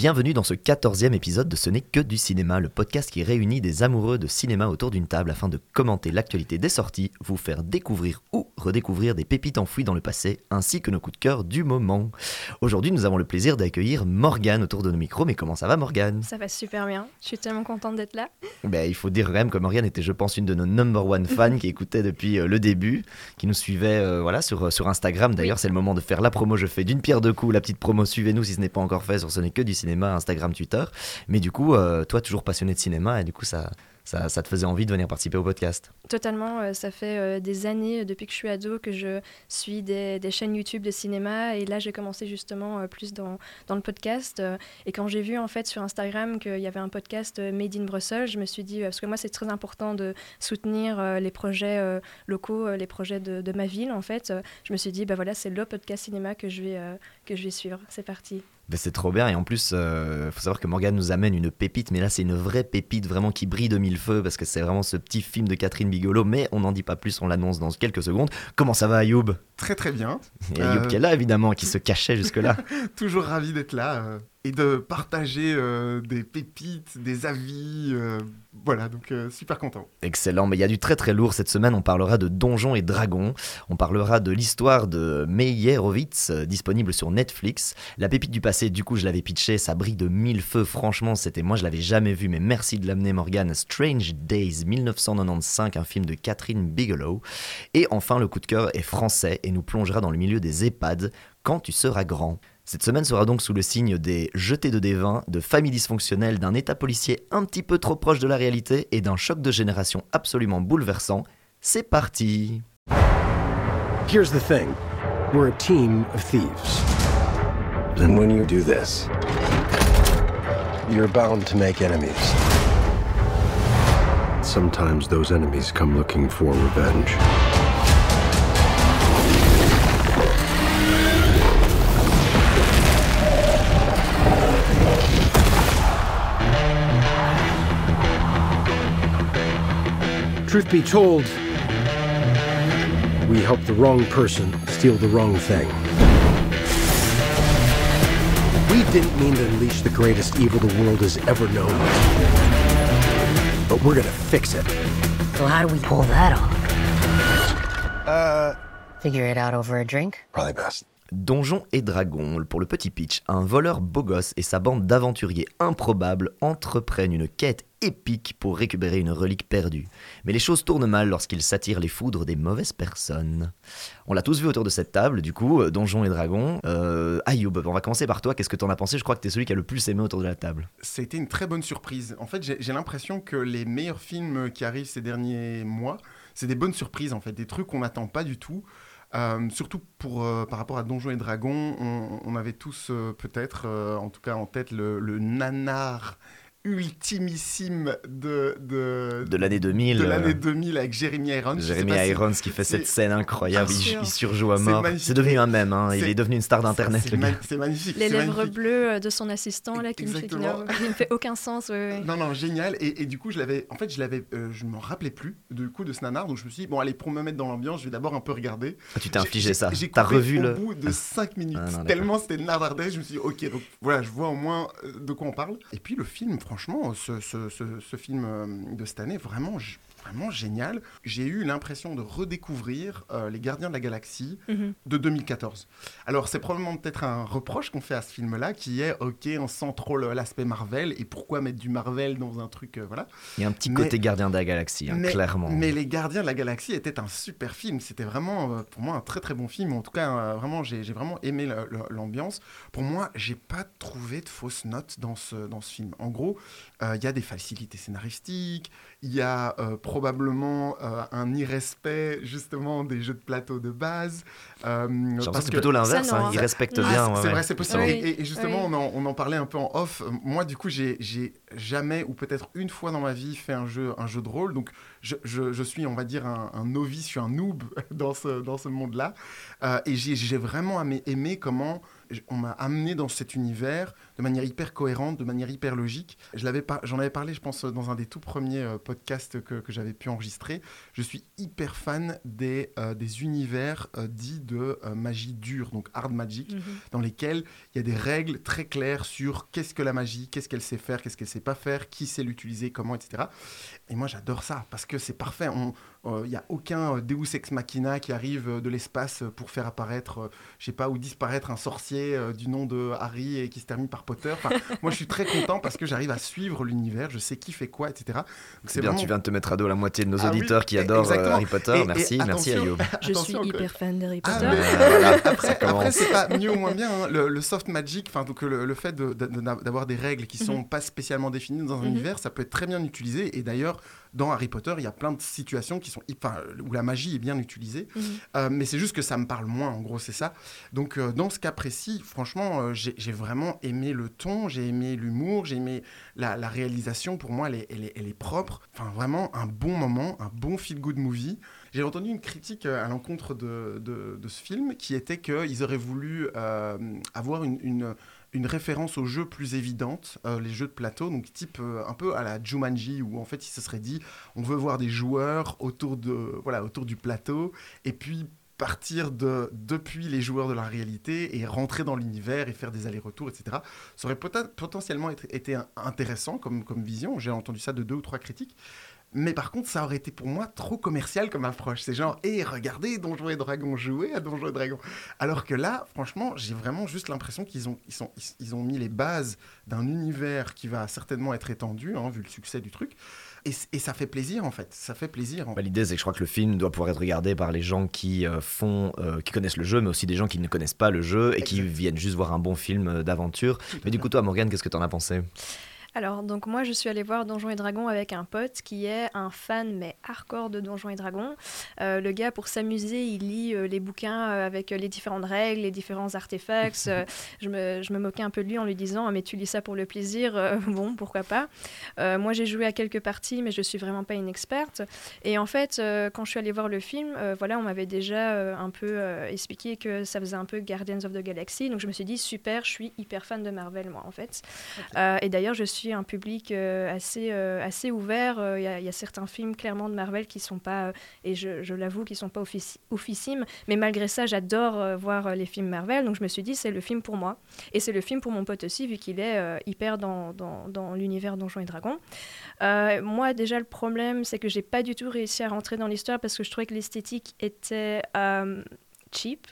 Bienvenue dans ce quatorzième épisode de Ce n'est que du cinéma, le podcast qui réunit des amoureux de cinéma autour d'une table afin de commenter l'actualité des sorties, vous faire découvrir ou redécouvrir des pépites enfouies dans le passé, ainsi que nos coups de cœur du moment. Aujourd'hui, nous avons le plaisir d'accueillir Morgane autour de nos micros, mais comment ça va Morgane? Ça va super bien, je suis tellement contente d'être là. ben, Il faut dire quand même que Morgane était, je pense, une de nos number one fans qui écoutait depuis euh, le début, qui nous suivait euh, voilà, sur, sur Instagram. D'ailleurs, c'est le moment de faire la promo, je fais d'une pierre deux coups, la petite promo, suivez-nous si ce n'est pas encore fait sur Ce n'est que du cinéma, Instagram, Twitter. Mais du coup, euh, toi, toujours passionné de cinéma, et du coup, ça, ça, te faisait envie de venir participer au podcast Totalement, euh, ça fait euh, des années, depuis que je suis ado, que je suis des, chaînes YouTube de cinéma. Et là, j'ai commencé justement plus dans, dans le podcast. et quand j'ai vu en fait sur Instagram qu'il y avait un podcast Made in Brussels, je me suis dit, parce que moi, c'est très important de soutenir les projets locaux, les projets de, de, ma ville, en fait. je me suis dit, bah voilà, c'est le podcast cinéma que je vais, que je vais suivre. C'est parti. Ben c'est trop bien et en plus, il euh, faut savoir que Morgane nous amène une pépite, mais là c'est une vraie pépite vraiment qui brille de mille feux parce que c'est vraiment ce petit film de Catherine Bigolo, mais on n'en dit pas plus, on l'annonce dans quelques secondes. Comment ça va Ayoub? Très très bien. Et Ayoub euh... qui est là évidemment, qui se cachait jusque-là. Toujours ravi d'être là. Et de partager euh, des pépites, des avis. Euh, voilà, donc euh, super content. Excellent, mais il y a du très très lourd cette semaine. On parlera de Donjons et Dragons. On parlera de l'histoire de Meyerowitz, disponible sur Netflix. La pépite du passé, du coup, je l'avais pitché, ça brille de mille feux. Franchement, c'était moi, je l'avais jamais vu, mais merci de l'amener, Morgan. Strange Days 1995, un film de Catherine Bigelow. Et enfin, le coup de cœur est français et nous plongera dans le milieu des EHPAD quand tu seras grand. Cette semaine sera donc sous le signe des jetés de dévin, de familles dysfonctionnelles, d'un état policier un petit peu trop proche de la réalité et d'un choc de génération absolument bouleversant. C'est parti Here's the thing. We're a team of thieves. And when you do this, you're bound to make enemies. Sometimes those enemies come looking for revenge. Truth be told, we helped the wrong person steal the wrong thing. We didn't mean to unleash the greatest evil the world has ever known. But we're gonna fix it. So how do we pull that off? Uh... Figure it out over a drink? Probably best. Donjons et Dragons, pour le petit pitch, un voleur beau gosse et sa bande d'aventuriers improbables entreprennent une quête épique pour récupérer une relique perdue. Mais les choses tournent mal lorsqu'ils s'attirent les foudres des mauvaises personnes. On l'a tous vu autour de cette table, du coup, euh, Donjons et Dragons. Euh, Ayoub, on va commencer par toi. Qu'est-ce que tu en as pensé? Je crois que tu es celui qui a le plus aimé autour de la table. C'était une très bonne surprise. En fait, j'ai l'impression que les meilleurs films qui arrivent ces derniers mois, c'est des bonnes surprises, en fait, des trucs qu'on n'attend pas du tout. Euh, surtout pour, euh, par rapport à Donjons et Dragons, on, avait tous euh, peut-être, en tout cas en tête, le, le nanar ultimissime de de, de l'année 2000 de l'année 2000 avec Jeremy Irons. Jeremy Irons si... qui fait cette scène incroyable il, il, surjoue à mort. c'est devenu un mème hein. il est devenu une star d'internet c'est ma magnifique les lèvres magnifique. bleues de son assistant là qui ne fait, qui ne fait aucun sens ouais, ouais. non non génial. Et, et, du coup je l'avais en fait je l'avais euh, je m'en rappelais plus du coup de ce nanar. Donc je me suis dit bon allez pour me mettre dans l'ambiance je vais d'abord un peu regarder. Ah, tu t'es infligé ça. t'as revu au le bout de 5 minutes. Ah, non, tellement c'était nazardais je me suis dit ok donc voilà je vois au moins euh, de quoi on parle. Et puis le film franchement ce, film euh, de cette année, vraiment, vraiment génial. J'ai eu l'impression de redécouvrir euh, Les Gardiens de la Galaxie mm -hmm. de 2014. Alors, c'est probablement peut-être un reproche qu'on fait à ce film-là, qui est, ok, on sent trop l'aspect Marvel, et pourquoi mettre du Marvel dans un truc, euh, voilà. Il y a un petit mais, côté Gardien de la Galaxie, hein, mais, clairement. Mais Les Gardiens de la Galaxie était un super film. C'était vraiment, euh, pour moi, un très très bon film. En tout cas, euh, vraiment, j'ai vraiment aimé l'ambiance. Pour moi, j'ai pas trouvé de fausses notes dans ce, dans ce film. En gros, il y a des facilités scénaristiques, il y a probablement euh, un irrespect justement des jeux de plateau de base. Euh, parce que plutôt l'inverse, hein, ils respectent ah, bien. C'est ouais. vrai, c'est possible. Oui. Et, et, justement, oui. on, en, on, en, parlait un peu en off. Moi, du coup, j'ai jamais ou peut-être une fois dans ma vie fait un jeu, un jeu de rôle. Donc, je, je, je suis, on va dire, un, un, novice, je suis un noob dans ce, dans ce monde-là. Euh, et j'ai vraiment aimé, aimé comment on m'a amené dans cet univers de manière hyper cohérente, de manière hyper logique. Je l'avais j'en avais parlé, je pense, dans un des tout premiers euh, podcasts que, que j'avais pu enregistrer. Je suis hyper fan des, euh, des univers euh, dits de magie dure, donc hard magic, mhm. dans lesquels il y a des règles très claires sur qu'est-ce que la magie, qu'est-ce qu'elle sait faire, qu'est-ce qu'elle sait pas faire, qui sait l'utiliser, comment, etc. Et moi, j'adore ça parce que c'est parfait. Il n'y a aucun Deus ex machina qui arrive de l'espace pour faire apparaître, je sais pas, ou disparaître un sorcier du nom de Harry et qui se termine par Potter. moi, je suis très content parce que j'arrive à suivre l'univers, je sais qui fait quoi, etc. C'est bien, tu viens de te mettre à dos la moitié de nos ah auditeurs qui adorent euh, Harry Potter. merci, merci Ayoub. Je suis hyper fan d'Harry ah, Potter. Ah, après, c'est pas mieux ou moins bien. Hein. Le, soft magic, enfin donc le, fait d'avoir des règles qui sont mhm. pas spécialement définies dans un mhm. univers, ça peut être très bien utilisé. Et d'ailleurs, dans Harry Potter, il y a plein de situations qui sont, enfin, où la magie est bien utilisée. Mhm. Euh, mais c'est juste que ça me parle moins, en gros, c'est ça. Donc, euh, dans ce cas précis, franchement, euh, j'ai vraiment aimé le ton, j'ai aimé l'humour, j'ai aimé la, réalisation. Pour moi, elle est, elle, est, propre. Enfin, vraiment un bon moment, un bon feel-good movie. J'ai entendu une critique à l'encontre de, de, ce film qui était qu'ils auraient voulu avoir une, une une référence aux jeux plus évidentes, euh, les jeux de plateau, donc type euh, un peu à la Jumanji, où en fait il se serait dit on veut voir des joueurs autour, de, voilà, autour du plateau, et puis partir de, depuis les joueurs de la réalité et rentrer dans l'univers et faire des allers-retours, etc. Ça aurait potentiellement été intéressant comme, comme vision. J'ai entendu ça de deux ou trois critiques. Mais par contre, ça aurait été pour moi trop commercial comme approche. C'est genre, hé, regardez Donjons et Dragons, jouer à Donjons et Dragons. Alors que là, franchement, j'ai vraiment juste l'impression qu'ils ont, ils sont, ils, ont mis les bases d'un univers qui va certainement être étendu, hein, vu le succès du truc. Et, et, ça fait plaisir en fait, ça fait plaisir. Bah, L'idée c'est que je crois que le film doit pouvoir être regardé par les gens qui euh, font, euh, qui connaissent le jeu, mais aussi des gens qui ne connaissent pas le jeu et qui viennent juste voir un bon film euh, d'aventure. Mais du coup toi Morgane, qu'est-ce que tu en as pensé? Alors, donc moi, je suis allée voir Donjons et Dragons avec un pote qui est un fan, mais hardcore de Donjons et Dragons. Euh, le gars, pour s'amuser, il lit euh, les bouquins euh, avec les différentes règles, les différents artefacts. je, me, je, me, moquais un peu de lui en lui disant ah, Mais tu lis ça pour le plaisir Bon, pourquoi pas Moi, j'ai joué à quelques parties, mais je suis vraiment pas une experte. Et en fait, quand je suis allée voir le film, voilà, on m'avait déjà un peu expliqué que ça faisait un peu Guardians of the Galaxy. Donc, je me suis dit Super, je suis hyper fan de Marvel, moi, en fait. et d'ailleurs, je suis un public euh, assez, euh, assez ouvert. Euh, il y, a certains films clairement de Marvel qui sont pas, et je, je l'avoue, qui sont pas officimes. Mais malgré ça, j'adore voir les films Marvel. Donc je me suis dit, c'est le film pour moi. Et c'est le film pour mon pote aussi, vu qu'il est hyper dans, dans, dans l'univers Donjons et Dragons. moi, déjà, le problème, c'est que j'ai pas du tout réussi à rentrer dans l'histoire parce que je trouvais que l'esthétique était cheap.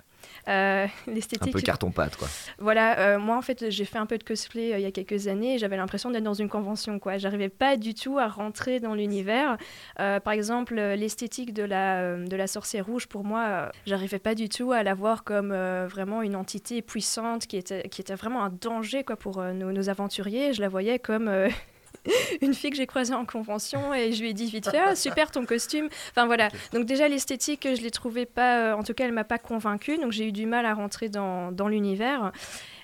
Euh, l'esthétique. Un peu carton-pâte, quoi. Voilà, euh, moi en fait, j'ai fait un peu de cosplay euh, il y a quelques années et j'avais l'impression d'être dans une convention, quoi. J'arrivais pas du tout à rentrer dans l'univers. par exemple, l'esthétique de la, de la sorcière rouge, pour moi, j'arrivais pas du tout à la voir comme vraiment une entité puissante qui était, qui était vraiment un danger, quoi, pour nos, nos aventuriers. Je la voyais comme une fille que j'ai croisée en convention et je lui ai dit vite fait ah, super ton costume. Enfin voilà. Donc déjà l'esthétique, je l'ai trouvée pas, euh, en tout cas elle m'a pas convaincue. Donc j'ai eu du mal à rentrer dans, dans l'univers.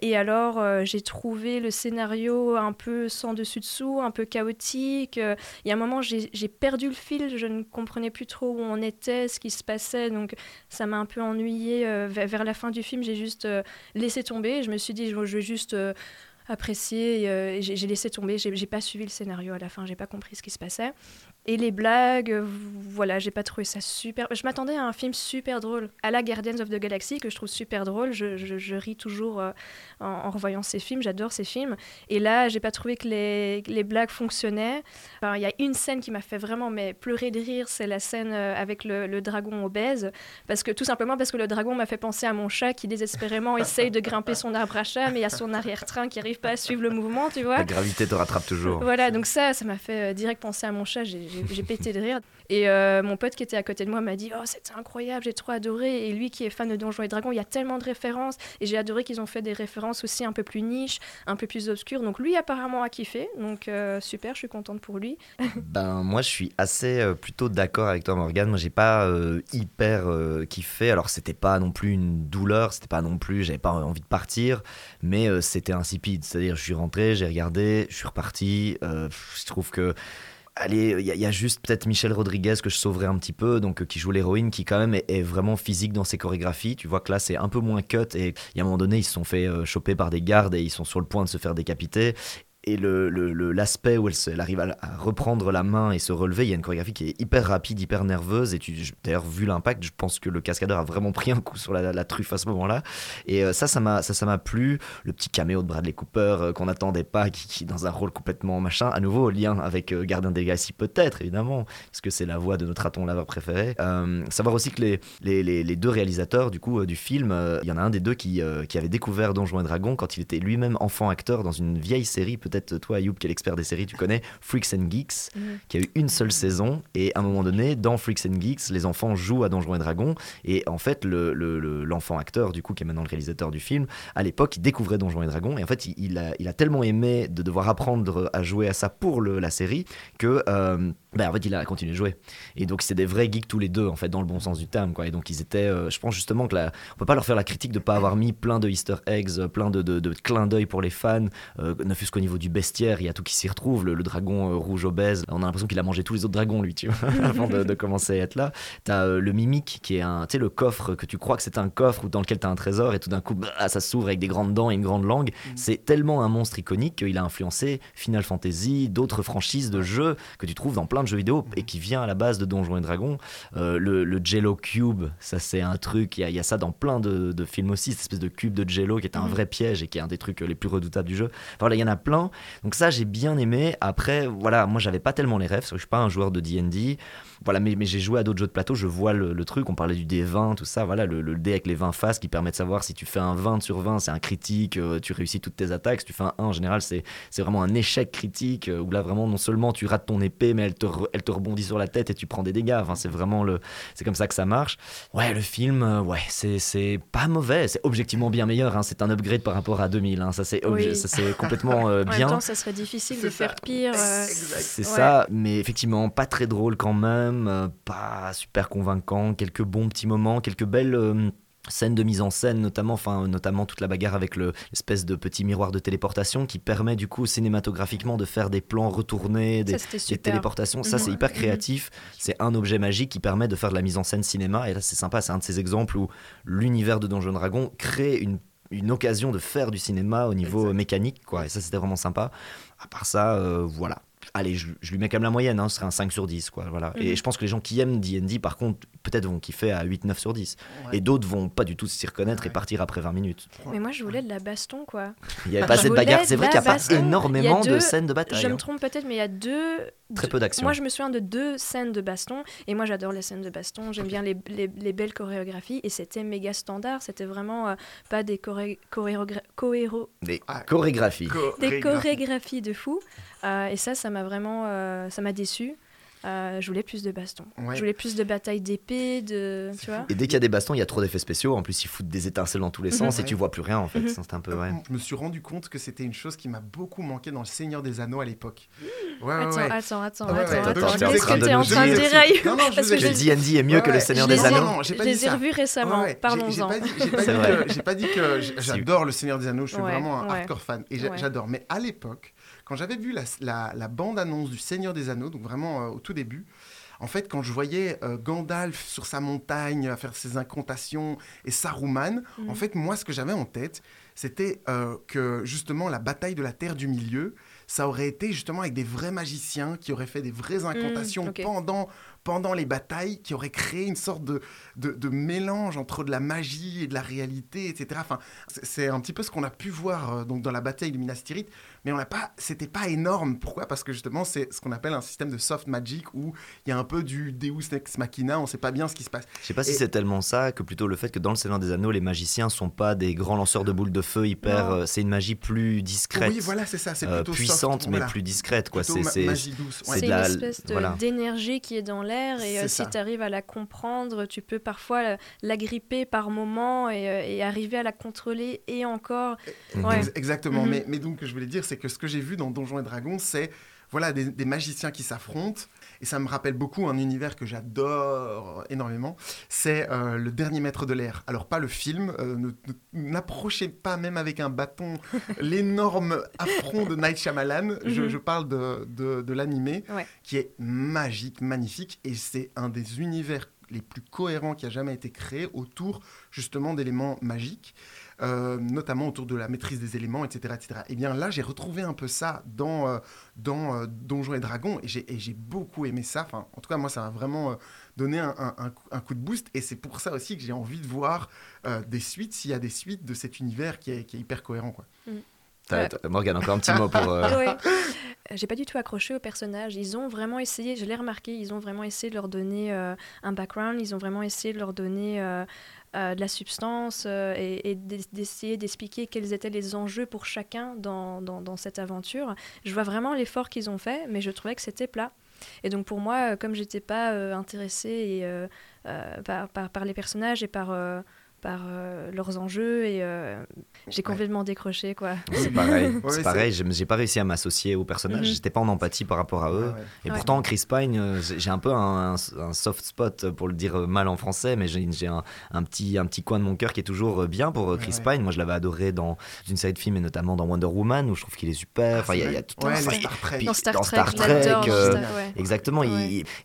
Et alors euh, j'ai trouvé le scénario un peu sans dessus dessous, un peu chaotique. Il y a un moment j'ai perdu le fil, je ne comprenais plus trop où on était, ce qui se passait. Donc ça m'a un peu ennuyé. Euh, vers, la fin du film, j'ai juste laissé tomber. Je me suis dit je vais juste apprécié. Euh, j'ai laissé tomber, j'ai pas suivi le scénario à la fin, j'ai pas compris ce qui se passait. Et les blagues, euh, voilà, j'ai pas trouvé ça super. Je m'attendais à un film super drôle, à la Guardians of the Galaxy, que je trouve super drôle. Je, je, ris toujours euh, en, revoyant ces films, j'adore ces films. Et là, j'ai pas trouvé que les, les blagues fonctionnaient. Il y a une scène qui m'a fait vraiment mais, pleurer de rire, c'est la scène euh, avec le, le, dragon obèse. Parce que, tout simplement parce que le dragon m'a fait penser à mon chat qui désespérément essaye de grimper son arbre à chat, mais il y a son arrière-train qui arrive pas à suivre le mouvement, tu vois. La gravité te rattrape toujours. Voilà, donc ça, ça m'a fait direct penser à mon chat. J'ai j'ai pété de rire. Et euh, mon pote qui était à côté de moi m'a dit Oh, c'était incroyable, j'ai trop adoré. Et lui qui est fan de Donjons et Dragons, il y a tellement de références. Et j'ai adoré qu'ils ont fait des références aussi un peu plus niches, un peu plus obscures. Donc lui, apparemment, a kiffé. Donc euh, super, je suis contente pour lui. ben, moi, je suis assez euh, plutôt d'accord avec toi, Morgane. Moi, j'ai pas hyper kiffé. Alors, c'était pas non plus une douleur, c'était pas non plus, j'avais pas envie de partir, mais c'était insipide. C'est-à-dire, je suis rentré, j'ai regardé, je suis reparti. je trouve que Allez, il y, a juste peut-être Michel Rodriguez que je sauverais un petit peu, donc euh, qui joue l'héroïne, qui quand même est, vraiment physique dans ses chorégraphies. Tu vois que là, c'est un peu moins cut et il y a un moment donné, ils se sont fait euh, choper par des gardes et ils sont sur le point de se faire décapiter et l'aspect le, où elle, arrive à, reprendre la main et se relever, il y a une chorégraphie qui est hyper rapide, hyper nerveuse. Et d'ailleurs, vu l'impact, je pense que le cascadeur a vraiment pris un coup sur la, truffe à ce moment-là. Et euh, ça, ça m'a, ça m'a plu. Le petit caméo de Bradley Cooper euh, qu'on n'attendait pas, qui, qui, dans un rôle complètement machin, à nouveau lien avec euh, Gardien des Galaxies peut-être évidemment, parce que c'est la voix de notre raton laveur préféré. savoir aussi que les, les, les, deux réalisateurs du coup du film, il y en a un des deux qui, qui avait découvert Donjons et Dragons quand il était lui-même enfant acteur dans une vieille série peut peut-être toi, Ayoub, qui est l'expert des séries, tu connais Freaks and Geeks, mm. qui a eu une seule saison. Et à un moment donné, dans Freaks and Geeks, les enfants jouent à Donjons et Dragons. Et en fait, l'enfant le, acteur, du coup, qui est maintenant le réalisateur du film, à l'époque, il découvrait Donjons et Dragons. Et en fait, il, a, il a, tellement aimé de devoir apprendre à jouer à ça pour le, la série que. Euh, ben, en fait, il a continué de jouer. Et donc, c'est des vrais geeks tous les deux, en fait, dans le bon sens du terme. Quoi. Et donc, ils étaient. Euh, je pense justement que la, on peut pas leur faire la critique de pas avoir mis plein de Easter eggs, plein de, de, de clins d'œil pour les fans, euh, ne fût-ce qu'au niveau du bestiaire il y a tout qui s'y retrouve. Le, dragon euh, rouge obèse, on a l'impression qu'il a mangé tous les autres dragons, lui, tu vois, avant de, commencer à être là. T'as euh, le mimique qui est un, tu sais, le coffre que tu crois que c'est un coffre ou dans lequel t'as un trésor et tout d'un coup, bah, ça s'ouvre avec des grandes dents et une grande langue. Mm. C'est tellement un monstre iconique qu'il a influencé Final Fantasy, d'autres franchises de jeux que tu trouves dans plein de jeux vidéo et qui vient à la base de Donjons et Dragons. Euh, le, Jello Cube, ça c'est un truc, il y, a ça dans plein de, films aussi, cette espèce de cube de Jello qui est un mm. vrai piège et qui est un des trucs les plus redoutables du jeu. voilà, il y en a plein. Donc ça, j'ai bien aimé. Après, voilà, moi, j'avais pas tellement les rêves, parce que je suis pas un joueur de D&D. Voilà, mais, mais j'ai joué à d'autres jeux de plateau, je vois le, truc. On parlait du D20, tout ça. Voilà, le, le, dé avec les 20 faces qui permet de savoir si tu fais un 20 sur 20, c'est un critique, euh, tu réussis toutes tes attaques. Si tu fais un 1, en général, c'est vraiment un échec critique, euh, où là, vraiment, non seulement tu rates ton épée, mais elle te, elle te rebondit sur la tête et tu prends des dégâts. Enfin, c'est vraiment le, c'est comme ça que ça marche. Ouais, le film, euh, ouais, c'est pas mauvais. C'est objectivement bien meilleur. Hein. C'est un upgrade par rapport à 2000. Hein. Ça, c'est complètement bien. En même temps, ça serait difficile de faire pire. C'est ça, mais effectivement, pas très drôle quand même pas super convaincant, quelques bons petits moments, quelques belles euh, scènes de mise en scène notamment enfin notamment toute la bagarre avec l'espèce de petit miroir de téléportation qui permet du coup cinématographiquement de faire des plans retournés des, téléportations. Ça c'est mhm. hyper créatif. C'est un objet magique qui permet de faire de la mise en scène cinéma. Et là c'est sympa. C'est un de ces exemples où l'univers de Donjon Dragon crée une une occasion de faire du cinéma au niveau mécanique quoi. Et ça c'était vraiment sympa. À part ça euh, voilà allez, je, lui mets quand même la moyenne, hein, ce serait un 5 sur 10. Quoi, voilà. Et mhm. je pense que les gens qui aiment D&D, par contre, peut-être vont kiffer à 8-9 sur 10. Et d'autres vont pas du tout s'y reconnaître et partir après 20 minutes. Mais moi, je voulais de la baston, quoi. Il n'y avait pas assez de bagarre. C'est vrai qu'il n'y a pas énormément de scènes de bataille. Je me hein. trompe peut-être, mais il y a deux... Très peu d'action. Moi, je me souviens de deux scènes de baston. Et moi, j'adore les scènes de baston. J'aime bien les, les, belles chorégraphies. Et c'était méga standard. C'était vraiment euh, pas des choré... Des ah, chorégraphies. Des chorégraphies de fou. Euh, et ça, ça m'a vraiment, euh, ça m'a déçu. Euh, je voulais plus de bastons. Je voulais plus de batailles d'épée, de. Tu vois et dès qu'il y a des bastons, il y a trop d'effets spéciaux. En plus, ils foutent des étincelles dans tous les sens et tu vois plus rien en fait. Mhm. C'est un peu. Ouais. Je me suis rendu compte que c'était une chose qui m'a beaucoup manqué dans Le Seigneur des Anneaux à l'époque. Ouais, attends, attends, attends, attends, Qu'est-ce que tu es en train de dire Non, non, Parce que D&D est mieux que Le Seigneur des Anneaux. Je les ai revus récemment. Parlons-en. J'ai pas dit que j'adore Le Seigneur des Anneaux. Je suis vraiment un hardcore fan et j'adore. Mais à l'époque quand j'avais vu la, bande-annonce du Seigneur des Anneaux, donc vraiment euh, au tout début, en fait, quand je voyais euh, Gandalf sur sa montagne à faire ses incantations et Saruman, mhm. en fait, moi, ce que j'avais en tête, c'était euh, que justement la bataille de la Terre du Milieu, ça aurait été justement avec des vrais magiciens qui auraient fait des vraies mhm, incantations pendant, pendant les batailles, qui auraient créé une sorte de, de, mélange entre de la magie et de la réalité, etc. Enfin, c'est un petit peu ce qu'on a pu voir donc dans la bataille de Minas Tirith mais on n'a pas, c'était pas énorme. Pourquoi? Parce que justement, c'est ce qu'on appelle un système de soft magic où il y a un peu du Deus ex machina, on sait pas bien ce qui se passe. Je sais pas si c'est tellement ça que plutôt le fait que dans le Seigneur des Anneaux, les magiciens sont pas des grands lanceurs de boules de feu hyper. Euh, c'est une magie plus discrète. Oui, voilà, c'est ça. C'est euh, plutôt puissante, mais plus discrète, quoi. C'est magie douce. C'est une espèce d'énergie qui est dans l'air et euh, si tu arrives à la comprendre, tu peux parfois la gripper par moment et, arriver à la contrôler et encore. Exactement. Mhm. mais, mais donc, je voulais dire, c'est que ce que j'ai vu dans Donjons et Dragons, c'est voilà, des, magiciens qui s'affrontent. Et ça me rappelle beaucoup un univers que j'adore énormément. C'est euh, Le Dernier Maître de l'Air. Alors, pas le film. Euh, n'approchez pas, même avec un bâton, l'énorme affront de Night Shyamalan. je, mhm. parle de, de, de l'animé, qui est magique, magnifique. Et c'est un des univers les plus cohérents qui a jamais été créé autour justement d'éléments magiques. Euh, notamment autour de la maîtrise des éléments, etc. etc. Et bien là, j'ai retrouvé un peu ça dans, euh, dans euh, Donjons et Dragons, et j'ai beaucoup aimé ça. Enfin, en tout cas, moi, ça m'a vraiment donné un, un, coup de boost, et c'est pour ça aussi que j'ai envie de voir des suites, s'il y a des suites de cet univers qui est, qui est hyper cohérent. Quoi. Mm. Morgane, encore un petit mot pour... Oui. J'ai pas du tout accroché aux personnages. Ils ont vraiment essayé, je l'ai remarqué, ils ont vraiment essayé de leur donner un background, ils ont vraiment essayé de leur donner euh, de la substance euh, et, d'essayer d'expliquer quels étaient les enjeux pour chacun dans, cette aventure. Je vois vraiment l'effort qu'ils ont fait, mais je trouvais que c'était plat. Et donc pour moi, euh, comme j'étais pas intéressée par, les personnages et par par euh, leurs enjeux et euh, j'ai complètement décroché quoi. C'est pareil, c'est pareil, j'ai pas réussi à m'associer aux personnages, mhm. j'étais pas en empathie par rapport à eux. Et pourtant Chris Pine, euh, j'ai un peu un, soft spot pour le dire mal en français, mais j'ai un, un, petit, un petit coin de mon cœur qui est toujours bien pour Chris Pine. Moi je l'avais adoré dans une série de films et notamment dans Wonder Woman où je trouve qu'il est super. Enfin, il y, a tout un Star Trek. Dans Star, Trek, exactement.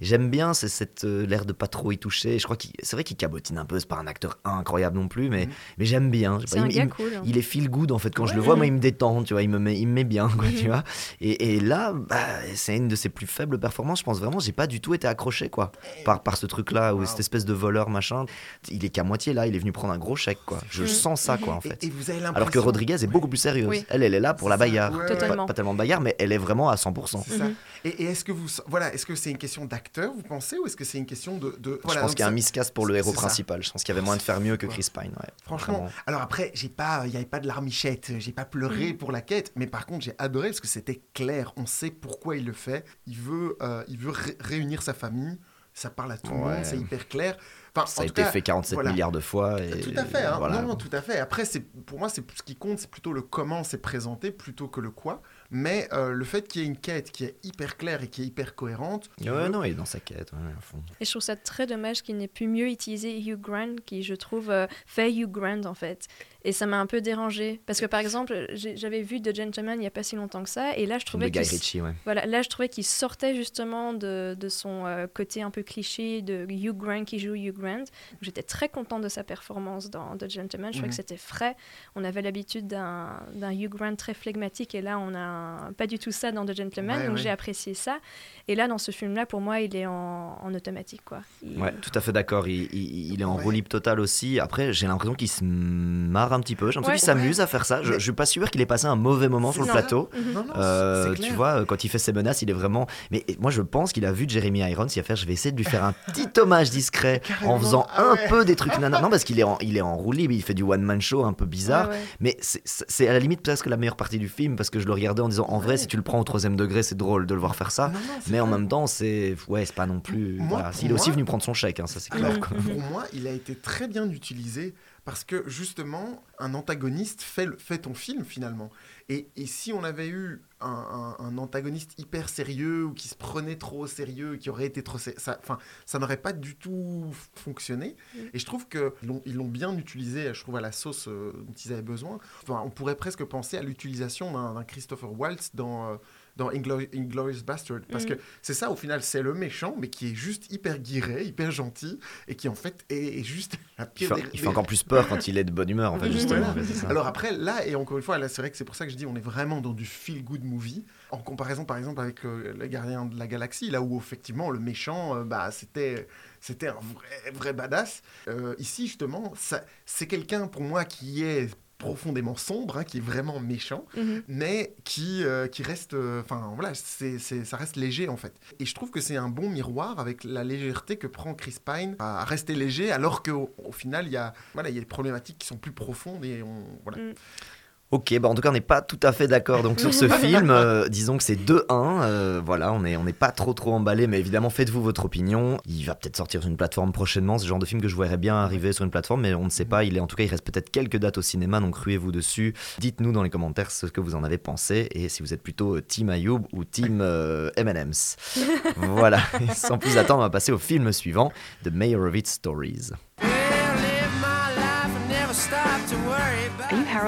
J'aime bien cette l'air de pas trop y toucher. Je crois que c'est vrai qu'il cabotine un peu, c'est pas un acteur incroyable non plus, mais, mhm. mais j'aime bien. C'est un il, gars cool. Il est feel good en fait. Quand je le vois, moi, il me détend, tu vois, il me met, il me met bien, quoi, tu mhm. vois. Et, et là, bah, c'est une de ses plus faibles performances. Je pense vraiment, j'ai pas du tout été accroché, quoi, par, par ce truc-là, ou cette espèce de voleur, machin. Il est qu'à moitié là, il est venu prendre un gros chèque, quoi. Je mhm. sens ça, quoi, en fait. Et, vous avez Alors que Rodriguez est beaucoup plus sérieuse. Elle, elle est là pour la bagarre. Pas, tellement de bagarre, mais elle est vraiment à 100%. Et, est-ce que vous, voilà, est-ce que c'est une question d'acteur, vous pensez, ou est-ce que c'est une question de, de... je pense qu'il y a un miscast pour le héros principal. Je pense qu'il y avait moins de faire mieux que Chris Pine. Ouais. Franchement. Alors après, j'ai pas, il n'y avait pas de larmichette, j'ai pas pleuré mm. pour la quête, mais par contre, j'ai adoré parce que c'était clair. On sait pourquoi il le fait. Il veut, euh, il veut réunir sa famille. Ça parle à tout le monde, c'est hyper clair. Enfin, ça a été fait 47 milliards de fois. Et, tout à fait. Hein. Non, non, tout à fait. Après, c'est pour moi, c'est ce qui compte, c'est plutôt le comment c'est présenté plutôt que le quoi. Mais euh, le fait qu'il y ait une quête qui est hyper claire et qui est hyper cohérente. Ouais, non, il est dans sa quête, à fond. Et je trouve ça très dommage qu'il n'ait pu mieux utiliser Hugh Grant, qui, je trouve, euh, fait Hugh Grant, en fait. Et ça m'a un peu dérangé. Parce que, par exemple, j'avais vu The Gentleman il n'y a pas si longtemps que ça. Et là, je trouvais qu'il. Ouais. Voilà, là, je trouvais qu'il sortait justement de, de son euh, côté un peu cliché de Hugh Grant qui joue Hugh Grant. J'étais très contente de sa performance dans The Gentleman. Je trouvais que c'était frais. On avait l'habitude d'un Hugh Grant très flegmatique. Et là, on a pas du tout ça dans The Gentleman. donc, j'ai apprécié ça. Et là, dans ce film-là, pour moi, il est en, en automatique. Quoi. Ouais, tout à fait d'accord. Il, il, est en roue libre total aussi. Après, j'ai l'impression qu'il se marre un petit peu. J'ai l'impression qu'il s'amuse à faire ça. Je, je suis pas sûr qu'il ait passé un mauvais moment sur le plateau. Euh, tu vois, quand il fait ses menaces, il est vraiment. Mais moi, je pense qu'il a vu Jeremy Irons. Il a fait, je vais essayer de lui faire un petit hommage discret en faisant ah un peu des trucs nana. Non, parce qu'il est en, il est en roue libre. Il fait du one man show un peu bizarre. Mais c'est à la limite presque la meilleure partie du film parce que je le regardais en disant, en vrai, si tu le prends au troisième degré, c'est drôle de le voir faire ça. mais en même temps, c'est ouais, c'est pas non plus. Il est aussi venu prendre son chèque, hein, ça c'est clair. Pour moi, il a été très bien utilisé parce que justement, un antagoniste fait, fait ton film finalement. Et, et si on avait eu un, un, antagoniste hyper sérieux ou qui se prenait trop au sérieux, qui aurait été trop. Ça, enfin, ça n'aurait pas du tout fonctionné. Et je trouve qu'ils l'ont bien utilisé, je trouve, à la sauce euh, dont ils avaient besoin. Enfin, on pourrait presque penser à l'utilisation d'un Christopher Waltz dans. Euh, dans Inglorious Bastard. Parce mm. que c'est ça, au final, c'est le méchant, mais qui est juste hyper guiré, hyper gentil, et qui en fait est, juste la pire il fait, il fait encore plus peur quand il est de bonne humeur, en fait, justement. Alors après, là, et encore une fois, là, c'est vrai que c'est pour ça que je dis, on est vraiment dans du feel-good movie, en comparaison, par exemple, avec euh, Les Gardiens de la Galaxie, là où, effectivement, le méchant, euh, bah, c'était c'était un vrai, vrai badass. Euh, ici, justement, c'est quelqu'un, pour moi, qui est profondément sombre, hein, qui est vraiment méchant, mhm. mais qui, euh, qui reste, euh, enfin voilà, ça reste léger en fait. Et je trouve que c'est un bon miroir avec la légèreté que prend Chris Pine à rester léger, alors qu'au au final il y a, voilà, il y a des problématiques qui sont plus profondes et on, voilà. Mm. Ok, bah en tout cas, on n'est pas tout à fait d'accord donc sur ce film. Euh, disons que c'est 2-1. Euh, voilà, on n'est on est pas trop trop emballé, mais évidemment, faites-vous votre opinion. Il va peut-être sortir sur une plateforme prochainement. Ce genre de film que je verrais bien arriver sur une plateforme, mais on ne sait pas. Il est en tout cas, il reste peut-être quelques dates au cinéma, donc ruez-vous dessus. Dites-nous dans les commentaires ce que vous en avez pensé et si vous êtes plutôt euh, Team Ayoub ou Team M&M's. voilà. sans plus attendre, on va passer au film suivant, The Mayor of Its Stories.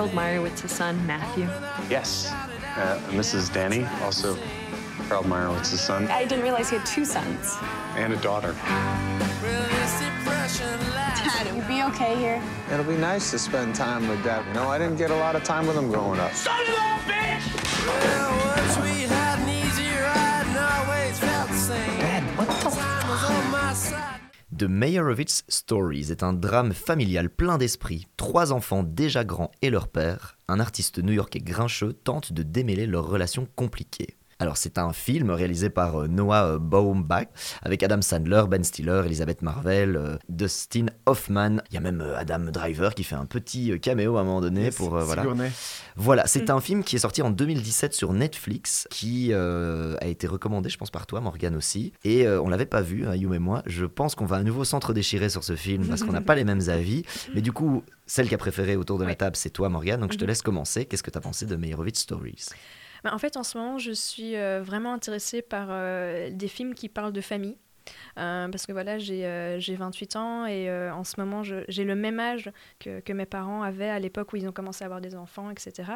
Harold Meyerowitz's son, Matthew? Yes. Uh, Mrs. Danny, also Harold Meyerowitz's son. I didn't realize he had two sons. And a daughter. Dad, you be okay here? It'll be nice to spend time with Dad. You know, I didn't get a lot of time with him growing up. Son of a bitch! The Meyerowitz Stories est un drame familial plein d'esprit. Trois enfants déjà grands et leur père, un artiste new-yorkais grincheux, tentent de démêler leurs relations compliquées. Alors c'est un film réalisé par euh, Noah euh, Baumbach avec Adam Sandler, Ben Stiller, Elizabeth Marvel, euh, Dustin Hoffman. Il y a même Adam Driver qui fait un petit caméo à un moment donné pour voilà. Voilà, c'est mm. un film qui est sorti en 2017 sur Netflix qui a été recommandé, je pense par toi, Morgan aussi. Et on l'avait pas vu, hein, et moi. Je pense qu'on va à nouveau s'entre-déchirer sur ce film parce qu'on n'a pas les mêmes avis. Mais du coup, celle qui a préféré autour de la table, c'est toi, Morgan. Donc je te mm-hmm. laisse commencer. Qu'est-ce que tu as pensé de Meyerowitz Stories? Bah, en fait, en ce moment, je suis euh, vraiment intéressée par euh, des films qui parlent de famille. Euh, parce que voilà, j'ai 28 ans et en ce moment, j'ai le même âge que, que, mes parents avaient à l'époque où ils ont commencé à avoir des enfants, etc.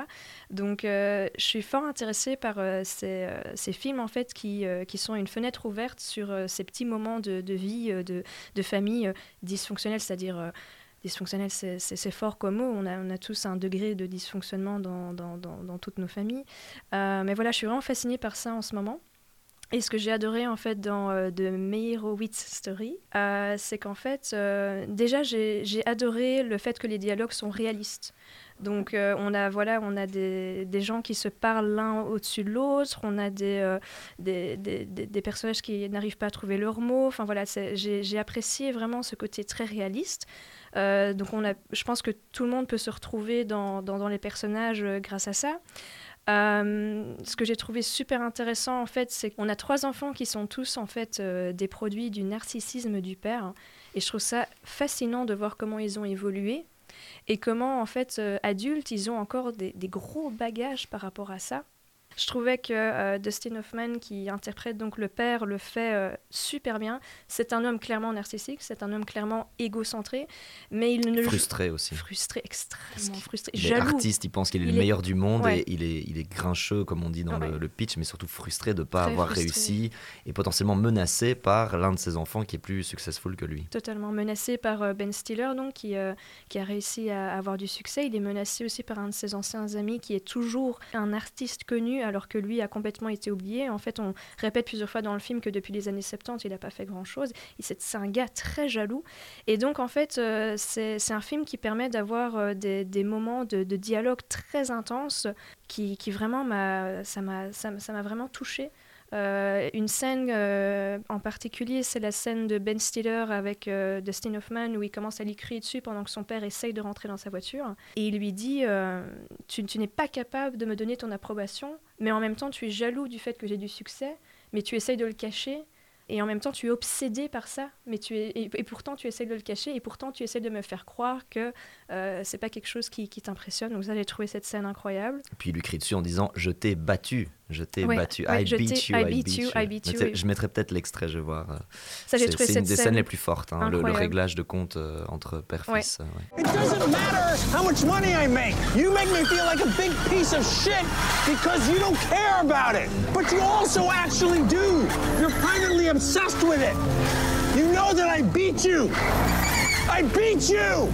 Donc, je suis fort intéressée par ces, ces, films, en fait, qui, qui sont une fenêtre ouverte sur ces petits moments de, de vie, de, de famille dysfonctionnelle, c'est-à-dire dysfonctionnel, c'est fort comme mot. On a, a, tous un degré de dysfonctionnement dans, toutes nos familles. Euh, mais voilà, je suis vraiment fascinée par ça en ce moment. Et ce que j'ai adoré en fait dans euh, The Meyerowitz Story, euh, c'est qu'en fait, déjà j'ai adoré le fait que les dialogues sont réalistes. Donc on a voilà, on a des, gens qui se parlent l'un au-dessus de l'autre, on a des, des, personnages qui n'arrivent pas à trouver leurs mots. Enfin voilà, j'ai apprécié vraiment ce côté très réaliste. Euh, donc je pense que tout le monde peut se retrouver dans, les personnages euh, grâce à ça. Euh, ce que j'ai trouvé super intéressant en fait, c'est qu'on a trois enfants qui sont tous en fait des produits du narcissisme du père, et je trouve ça fascinant de voir comment ils ont évolué et comment en fait adultes ils ont encore des gros bagages par rapport à ça. Je trouvais que euh, Dustin Hoffman, qui interprète donc le père, le fait euh, super bien. C'est un homme clairement narcissique, c'est un homme clairement égocentré, mais il ne frustré aussi. Frustré, extrêmement frustré, il est artiste, il pense qu'il est le meilleur du monde et il est, il est grincheux comme on dit dans le, pitch, mais surtout frustré de ne pas avoir réussi et potentiellement menacé par l'un de ses enfants qui est plus successful que lui. Totalement menacé par euh, Ben Stiller donc qui qui a réussi à avoir du succès. Il est menacé aussi par un de ses anciens amis qui est toujours un artiste connu alors que lui a complètement été oublié. En fait, on répète plusieurs fois dans le film que depuis les années 70, il n'a pas fait grand-chose. C'est un gars très jaloux. Et donc, en fait, euh, c'est un film qui permet d'avoir euh, des, moments de, dialogue très intenses qui, qui vraiment ça m'a vraiment touché. Euh, une scène euh, en particulier, c'est la scène de Ben Stiller avec euh, Dustin Hoffman où il commence à lui crier dessus pendant que son père essaye de rentrer dans sa voiture. Et il lui dit Tu, tu n'es pas capable de me donner ton approbation, mais en même temps tu es jaloux du fait que j'ai du succès, mais tu essayes de le cacher. Et en même temps, tu es obsédé par ça, mais tu es, et, pourtant tu essaies de le cacher, et pourtant tu essaies de me faire croire que euh, c'est pas quelque chose qui, qui t'impressionne. Donc, vous allez trouver cette scène incroyable. Et puis il lui crie dessus en disant Je t'ai battu, je t'ai battu, I, beat you, I, beat you, I beat you. Je mettrai peut-être l'extrait, je vais voir. Euh, c'est une des scènes les plus fortes, hein, le, réglage de compte euh, entre père-fils. Ouais. It doesn't matter how much money I make. You make me feel like a big piece of shit because you don't care about it. But you also actually do. You're privately obsessed with it. You know that I beat you. I beat you.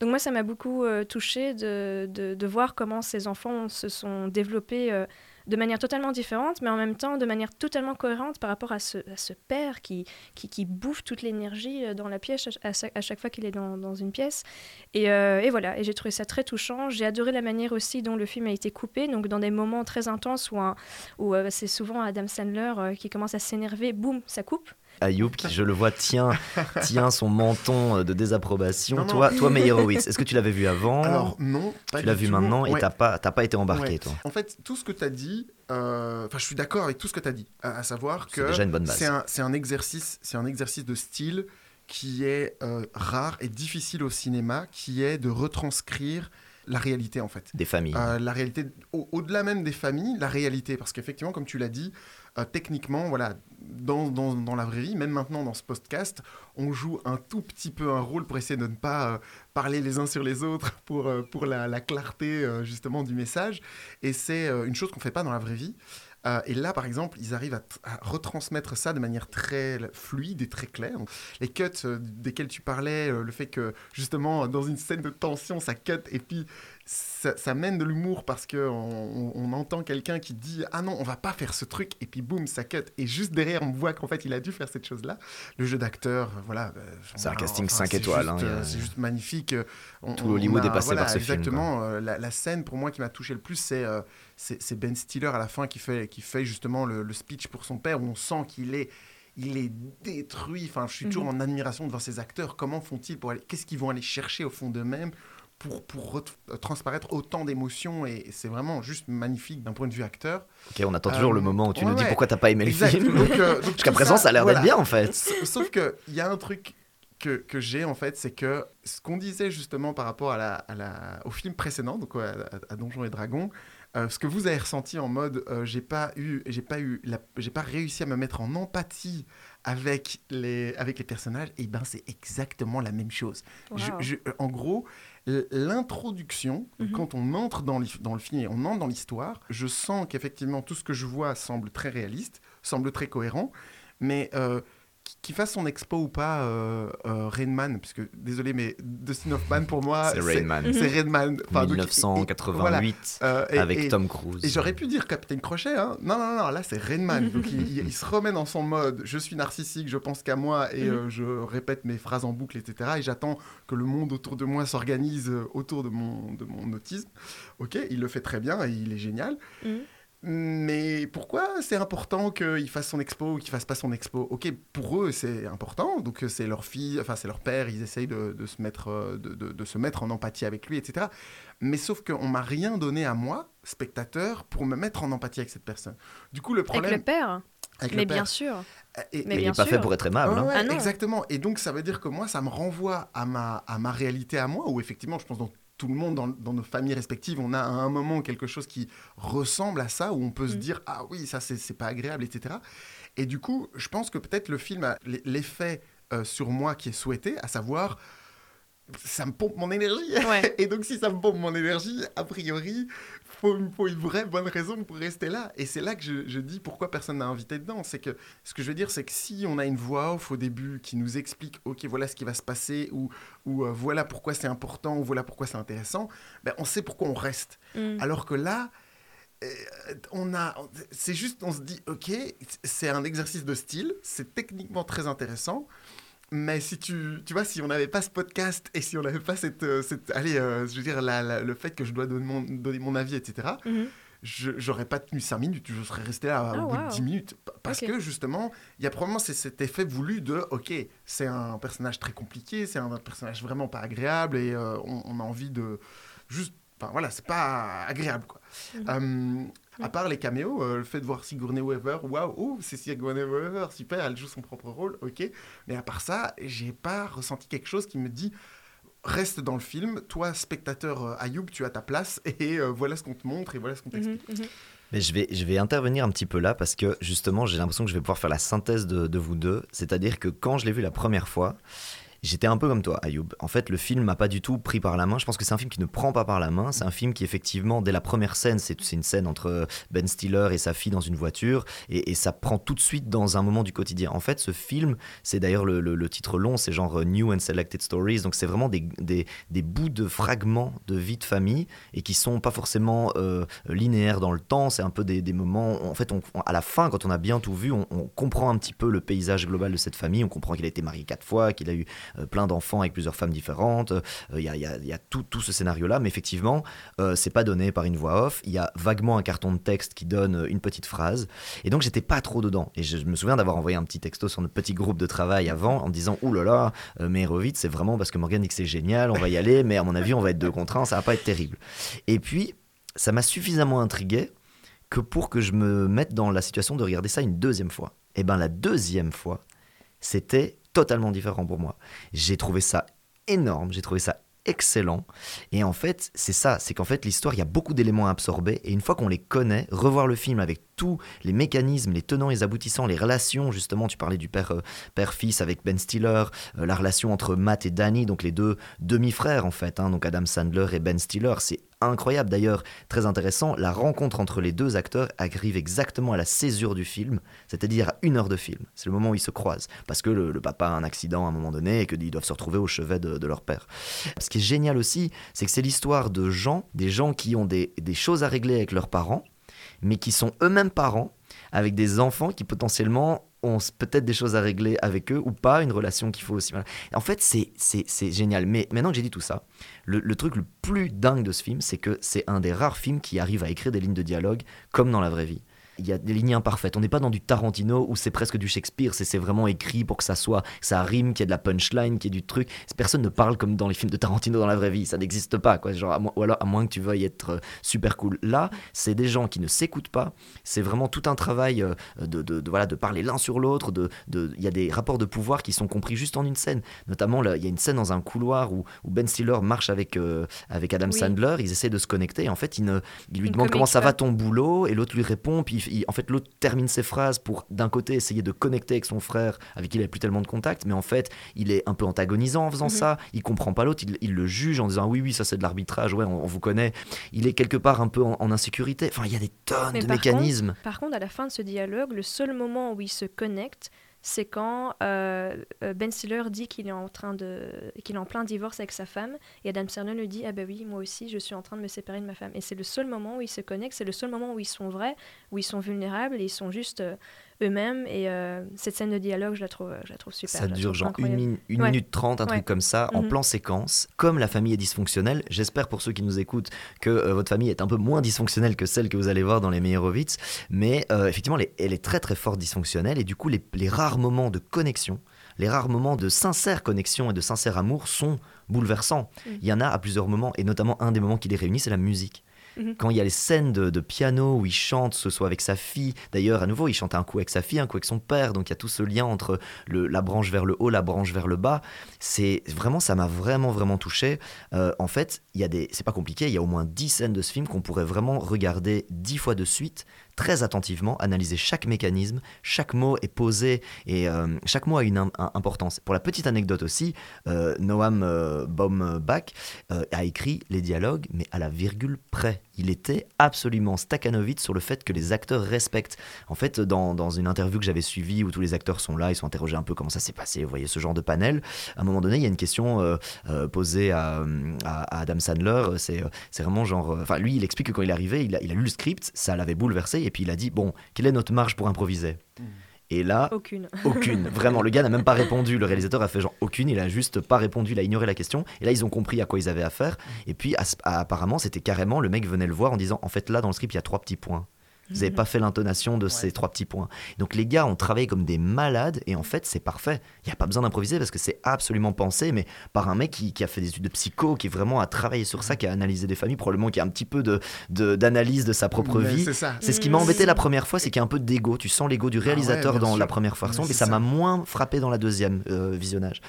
Donc moi, ça m'a beaucoup euh, touché de, de, voir comment ces enfants se sont développés euh, de manière totalement différente, mais en même temps de manière totalement cohérente par rapport à ce, père qui, qui, bouffe toute l'énergie euh, dans la pièce à, chaque fois qu'il est dans, une pièce. Et, et voilà, et j'ai trouvé ça très touchant. J'ai adoré la manière aussi dont le film a été coupé, donc dans des moments très intenses où, où c'est souvent Adam Sandler qui commence à s'énerver, boum, ça coupe. Ayoub, qui je le vois tient, tient son menton de désapprobation. Toi, toi Meyerowitz, est-ce que tu l'avais vu avant Alors non, pas Tu l'as vu maintenant et t'as pas, pas été embarqué, toi? En fait, tout ce que tu as dit, euh, enfin, je suis d'accord avec tout ce que tu as dit, à, savoir que c'est un, exercice, c'est un exercice de style qui est euh, rare et difficile au cinéma, qui est de retranscrire la réalité en fait. Des familles. Euh, la réalité, au-delà même des familles, la réalité, parce qu'effectivement, comme tu l'as dit, techniquement, voilà, dans, dans, la vraie vie, même maintenant dans ce podcast, on joue un tout petit peu un rôle pour essayer de ne pas parler les uns sur les autres pour, pour la, la clarté justement du message. Et c'est une chose qu'on ne fait pas dans la vraie vie. Euh, et là, par exemple, ils arrivent à, retransmettre ça de manière très fluide et très claire. les cuts euh, desquels tu parlais, euh, le fait que justement, dans une scène de tension, ça cut et puis ça, mène de l'humour parce qu'on on, entend quelqu'un qui dit Ah non, on va pas faire ce truc, et puis boum, ça cut. Et juste derrière, on voit qu'en fait, il a dû faire cette chose-là. Le jeu d'acteur, voilà. c'est un casting 5 étoiles. Hein, c'est juste magnifique. Tout Hollywood est passé par ce exactement, film. Exactement. La, scène, pour moi, qui m'a touché le plus, c'est c'est Ben Stiller à la fin qui fait, qui fait justement le, speech pour son père, où on sent qu'il est il est détruit. Enfin, je suis toujours mhm. en admiration devant ces acteurs. Comment font-ils pour aller Qu'est-ce qu'ils vont aller chercher au fond d'eux-mêmes pour, pour transparaître autant d'émotions Et c'est vraiment juste magnifique d'un point de vue acteur. Ok, on attend toujours le euh, moment où tu nous dis pourquoi t'as pas aimé le film. Euh, Jusqu'à présent, ça, a l'air d'être bien en fait. Sauf qu'il y a un truc que, que j'ai en fait, c'est que ce qu'on disait justement par rapport à la, à la, au film précédent, donc à, à Donjons et Dragons, euh, ce que vous avez ressenti en mode euh, j'ai pas eu j'ai pas eu j'ai pas réussi à me mettre en empathie avec les avec les personnages et eh ben c'est exactement la même chose je, en gros l'introduction mhm. quand on entre dans, dans le film et on entre dans l'histoire je sens qu'effectivement tout ce que je vois semble très réaliste semble très cohérent mais qu'il fasse son expo ou pas, euh, euh, Rainman, parce que désolé, mais Dustin Hoffman pour moi, c'est Rainman. C'est Rainman. Enfin, 1988 euh, avec Tom Cruise. Et j'aurais pu dire Captain Crochet, hein. Non, non, non, là c'est Rainman. Donc il, se remet dans son mode je suis narcissique, je pense qu'à moi et mhm. je répète mes phrases en boucle, etc. Et j'attends que le monde autour de moi s'organise autour de mon, de mon autisme. Ok, il le fait très bien et il est génial. Mais pourquoi c'est important qu'il fasse son expo ou qu'il fasse pas son expo? Ok, pour eux c'est important, donc euh, c'est leur fille, enfin c'est leur père, ils essayent de, se mettre, euh, de, de, se mettre en empathie avec lui, etc. Mais sauf qu'on m'a rien donné à moi, spectateur, pour me mettre en empathie avec cette personne. Du coup, le problème. Avec le père mais bien sûr. Et, mais, il n'est pas fait pour être aimable. Hein. Ah exactement. Et donc, ça veut dire que moi, ça me renvoie à ma, à ma réalité à moi, où effectivement, je pense dans tout le monde dans, nos familles respectives, on a à un moment quelque chose qui ressemble à ça, où on peut se mm. dire ah oui, ça c'est pas agréable, etc. Et du coup, je pense que peut-être le film a l'effet euh, sur moi qui est souhaité, à savoir ça me pompe mon énergie. Et donc, si ça me pompe mon énergie, a priori, faut, faut une vraie bonne raison pour rester là. Et c'est là que je, dis pourquoi personne n'a invité dedans. C'est que ce que je veux dire, c'est que si on a une voix off au début qui nous explique, ok, voilà ce qui va se passer, ou, ou euh, voilà pourquoi c'est important, ou voilà pourquoi c'est intéressant, ben, on sait pourquoi on reste. Mm. Alors que là, euh, on a, c'est juste, on se dit, ok, c'est un exercice de style, c'est techniquement très intéressant. Mais si tu, tu vois, si on n'avait pas ce podcast et si on n'avait pas cette, euh, cette allez, euh, je veux dire, le fait que je dois donner mon, donner mon avis, etc., mhm. je j'aurais pas tenu 5 minutes, je serais resté là au ah, bout de 10 minutes. Parce que justement, il y a probablement cet effet voulu de, ok, c'est un personnage très compliqué, c'est un personnage vraiment pas agréable et euh, on, a envie de juste, enfin voilà, c'est pas agréable quoi. À part les caméos, euh, le fait de voir Sigourney Weaver, waouh, c'est Sigourney Weaver, super, elle joue son propre rôle, ok. Mais à part ça, j'ai pas ressenti quelque chose qui me dit reste dans le film, toi spectateur euh, Ayoub, tu as ta place et euh, voilà ce qu'on te montre et voilà ce qu'on mhm, t'explique. Mhm. Mais je vais, je vais intervenir un petit peu là parce que justement j'ai l'impression que je vais pouvoir faire la synthèse de, de vous deux. C'est-à-dire que quand je l'ai vu la première fois, J'étais un peu comme toi, Ayoub. En fait, le film m'a pas du tout pris par la main. Je pense que c'est un film qui ne prend pas par la main. C'est un film qui, effectivement, dès la première scène, c'est une scène entre Ben Stiller et sa fille dans une voiture, et, ça prend tout de suite dans un moment du quotidien. En fait, ce film, c'est d'ailleurs le, titre long, c'est genre New and Selected Stories. Donc, c'est vraiment des, des, bouts de fragments de vie de famille et qui sont pas forcément euh, linéaires dans le temps. C'est un peu des, moments. En fait, à la fin, quand on a bien tout vu, on comprend un petit peu le paysage global de cette famille. On comprend qu'il a été marié quatre fois, qu'il a eu plein d'enfants avec plusieurs femmes différentes. Il y a, y, a, tout, ce scénario-là, mais effectivement, c'est pas donné par une voix off. Il y a vaguement un carton de texte qui donne une petite phrase. Et donc, j'étais pas trop dedans. Et je, me souviens d'avoir envoyé un petit texto sur notre petit groupe de travail avant en disant Ouh là là, mais vite, c'est vraiment parce que Morgan dit que c'est génial, on va y aller, mais à mon avis, on va être deux contre un, ça va pas être terrible. Et puis, ça m'a suffisamment intrigué que pour que je me mette dans la situation de regarder ça une deuxième fois. Et bien la deuxième fois, c'était totalement différent pour moi. J'ai trouvé ça énorme, j'ai trouvé ça excellent. Et en fait, c'est ça, c'est qu'en fait, l'histoire, il y a beaucoup d'éléments à absorber. Et une fois qu'on les connaît, revoir le film avec tous les mécanismes, les tenants et les aboutissants, les relations, justement, tu parlais du père, euh, père-fils avec Ben Stiller, euh, la relation entre Matt et Danny, donc les deux demi-frères, en fait, hein, donc Adam Sandler et Ben Stiller, c'est incroyable d'ailleurs, très intéressant. La rencontre entre les deux acteurs arrive exactement à la césure du film, c'est-à-dire à une heure de film. C'est le moment où ils se croisent, parce que le, papa a un accident à un moment donné et qu'ils doivent se retrouver au chevet de, leur père. Ce qui est génial aussi, c'est que c'est l'histoire de gens, des gens qui ont des choses à régler avec leurs parents, mais qui sont eux-mêmes parents, avec des enfants qui potentiellement ont peut-être des choses à régler avec eux ou pas, une relation qu'il faut aussi. En fait, c'est génial. Mais maintenant que j'ai dit tout ça, le, le, truc le plus dingue de ce film, c'est que c'est un des rares films qui arrive à écrire des lignes de dialogue comme dans la vraie vie il y a des lignes imparfaites. On n'est pas dans du Tarantino où c'est presque du Shakespeare, c'est vraiment écrit pour que ça soit, ça rime, qu'il y ait de la punchline, qu'il y ait du truc. Personne ne parle comme dans les films de Tarantino dans la vraie vie, ça n'existe pas, quoi. Genre, ou alors à moins que tu veuilles être euh, super cool. Là, c'est des gens qui ne s'écoutent pas. C'est vraiment tout un travail euh, de, de, voilà, de parler l'un sur l'autre. De, il y a des rapports de pouvoir qui sont compris juste en une scène. Notamment, il y a une scène dans un couloir où, où Ben Stiller marche avec, euh, avec Adam Sandler. Ils essaient de se connecter. En fait, il, ne, il lui demande comment ça va ton boulot, et l'autre lui répond. Puis en fait, l'autre termine ses phrases pour, d'un côté, essayer de connecter avec son frère, avec qui il n'a plus tellement de contact, mais en fait, il est un peu antagonisant en faisant mhm. ça. Il comprend pas l'autre, il, le juge en disant oui, oui, ça c'est de l'arbitrage, ouais, on, vous connaît. Il est quelque part un peu en, insécurité. Enfin, il y a des tonnes de mécanismes. par contre, à la fin de ce dialogue, le seul moment où il se connecte, c'est quand euh, euh, Ben Stiller dit qu'il est en train de qu'il est en plein divorce avec sa femme et Adam Sandler lui dit ah ben oui moi aussi je suis en train de me séparer de ma femme. Et c'est le seul moment où ils se connectent c'est le seul moment où ils sont vrais où ils sont vulnérables et ils sont juste euh, eux-mêmes. Et euh, cette scène de dialogue, je la trouve, je la trouve super. Ça dure genre une, minute trente, un truc comme ça, en mhm. plan séquence. Comme la famille est dysfonctionnelle, j'espère pour ceux qui nous écoutent que euh, votre famille est un peu moins dysfonctionnelle que celle que vous allez voir dans les Meyerowitz. Mais euh, effectivement, elle est très très fort dysfonctionnelle. Et du coup, les, les rares moments de connexion, les rares moments de sincère connexion et de sincère amour sont bouleversants. Mhm. Il y en a à plusieurs moments, et notamment un des moments qui les réunit, c'est la musique. Mhm. Quand il y a les scènes de, piano où il chante, ce soit avec sa fille, d'ailleurs, à nouveau, il chante un coup avec sa fille, un coup avec son père, donc il y a tout ce lien entre la branche vers le haut, la branche vers le bas. C'est vraiment, ça m'a vraiment, vraiment touché. Euh, en fait, il y a des, c'est pas compliqué, il y a au moins 10 scènes de ce film qu'on pourrait vraiment regarder 10 fois de suite très attentivement, analyser chaque mécanisme, chaque mot est posé et euh, chaque mot a une importance. Pour la petite anecdote aussi, euh, Noam euh, Baumbach a écrit les dialogues, mais à la virgule près. Il était absolument staccanovite sur le fait que les acteurs respectent. En fait, dans, dans une interview que j'avais suivie où tous les acteurs sont là, ils sont interrogés un peu comment ça s'est passé, vous voyez ce genre de panel. À un moment donné, il y a une question posée à, à, Adam Sandler. C'est vraiment genre. Enfin, lui, il explique que quand il est arrivé, il a, il a lu le script, ça l'avait bouleversé et puis il a dit Bon, quelle est notre marge pour improviser? Et là, aucune. aucune. Vraiment, le gars n'a même pas répondu. Le réalisateur a fait genre aucune. Il a juste pas répondu. Il a ignoré la question. Et là, ils ont compris à quoi ils avaient affaire. Et puis, apparemment, c'était carrément le mec venait le voir en disant En fait, là, dans le script, il y a trois petits points. Vous n'avez pas fait l'intonation de ces trois petits points. Donc les gars ont travaillé comme des malades et en fait c'est parfait. Il n'y a pas besoin d'improviser parce que c'est absolument pensé, mais par un mec qui, a fait des études de psycho, qui vraiment a travaillé sur ça, qui a analysé des familles, probablement qui a un petit peu de, d'analyse de, sa propre vie. C'est ce qui m'a embêté la première fois, c'est qu'il y a un peu d'ego. Tu sens l'ego du ah réalisateur dans la première version, mais, ça m'a moins frappé dans la deuxième euh, visionnage.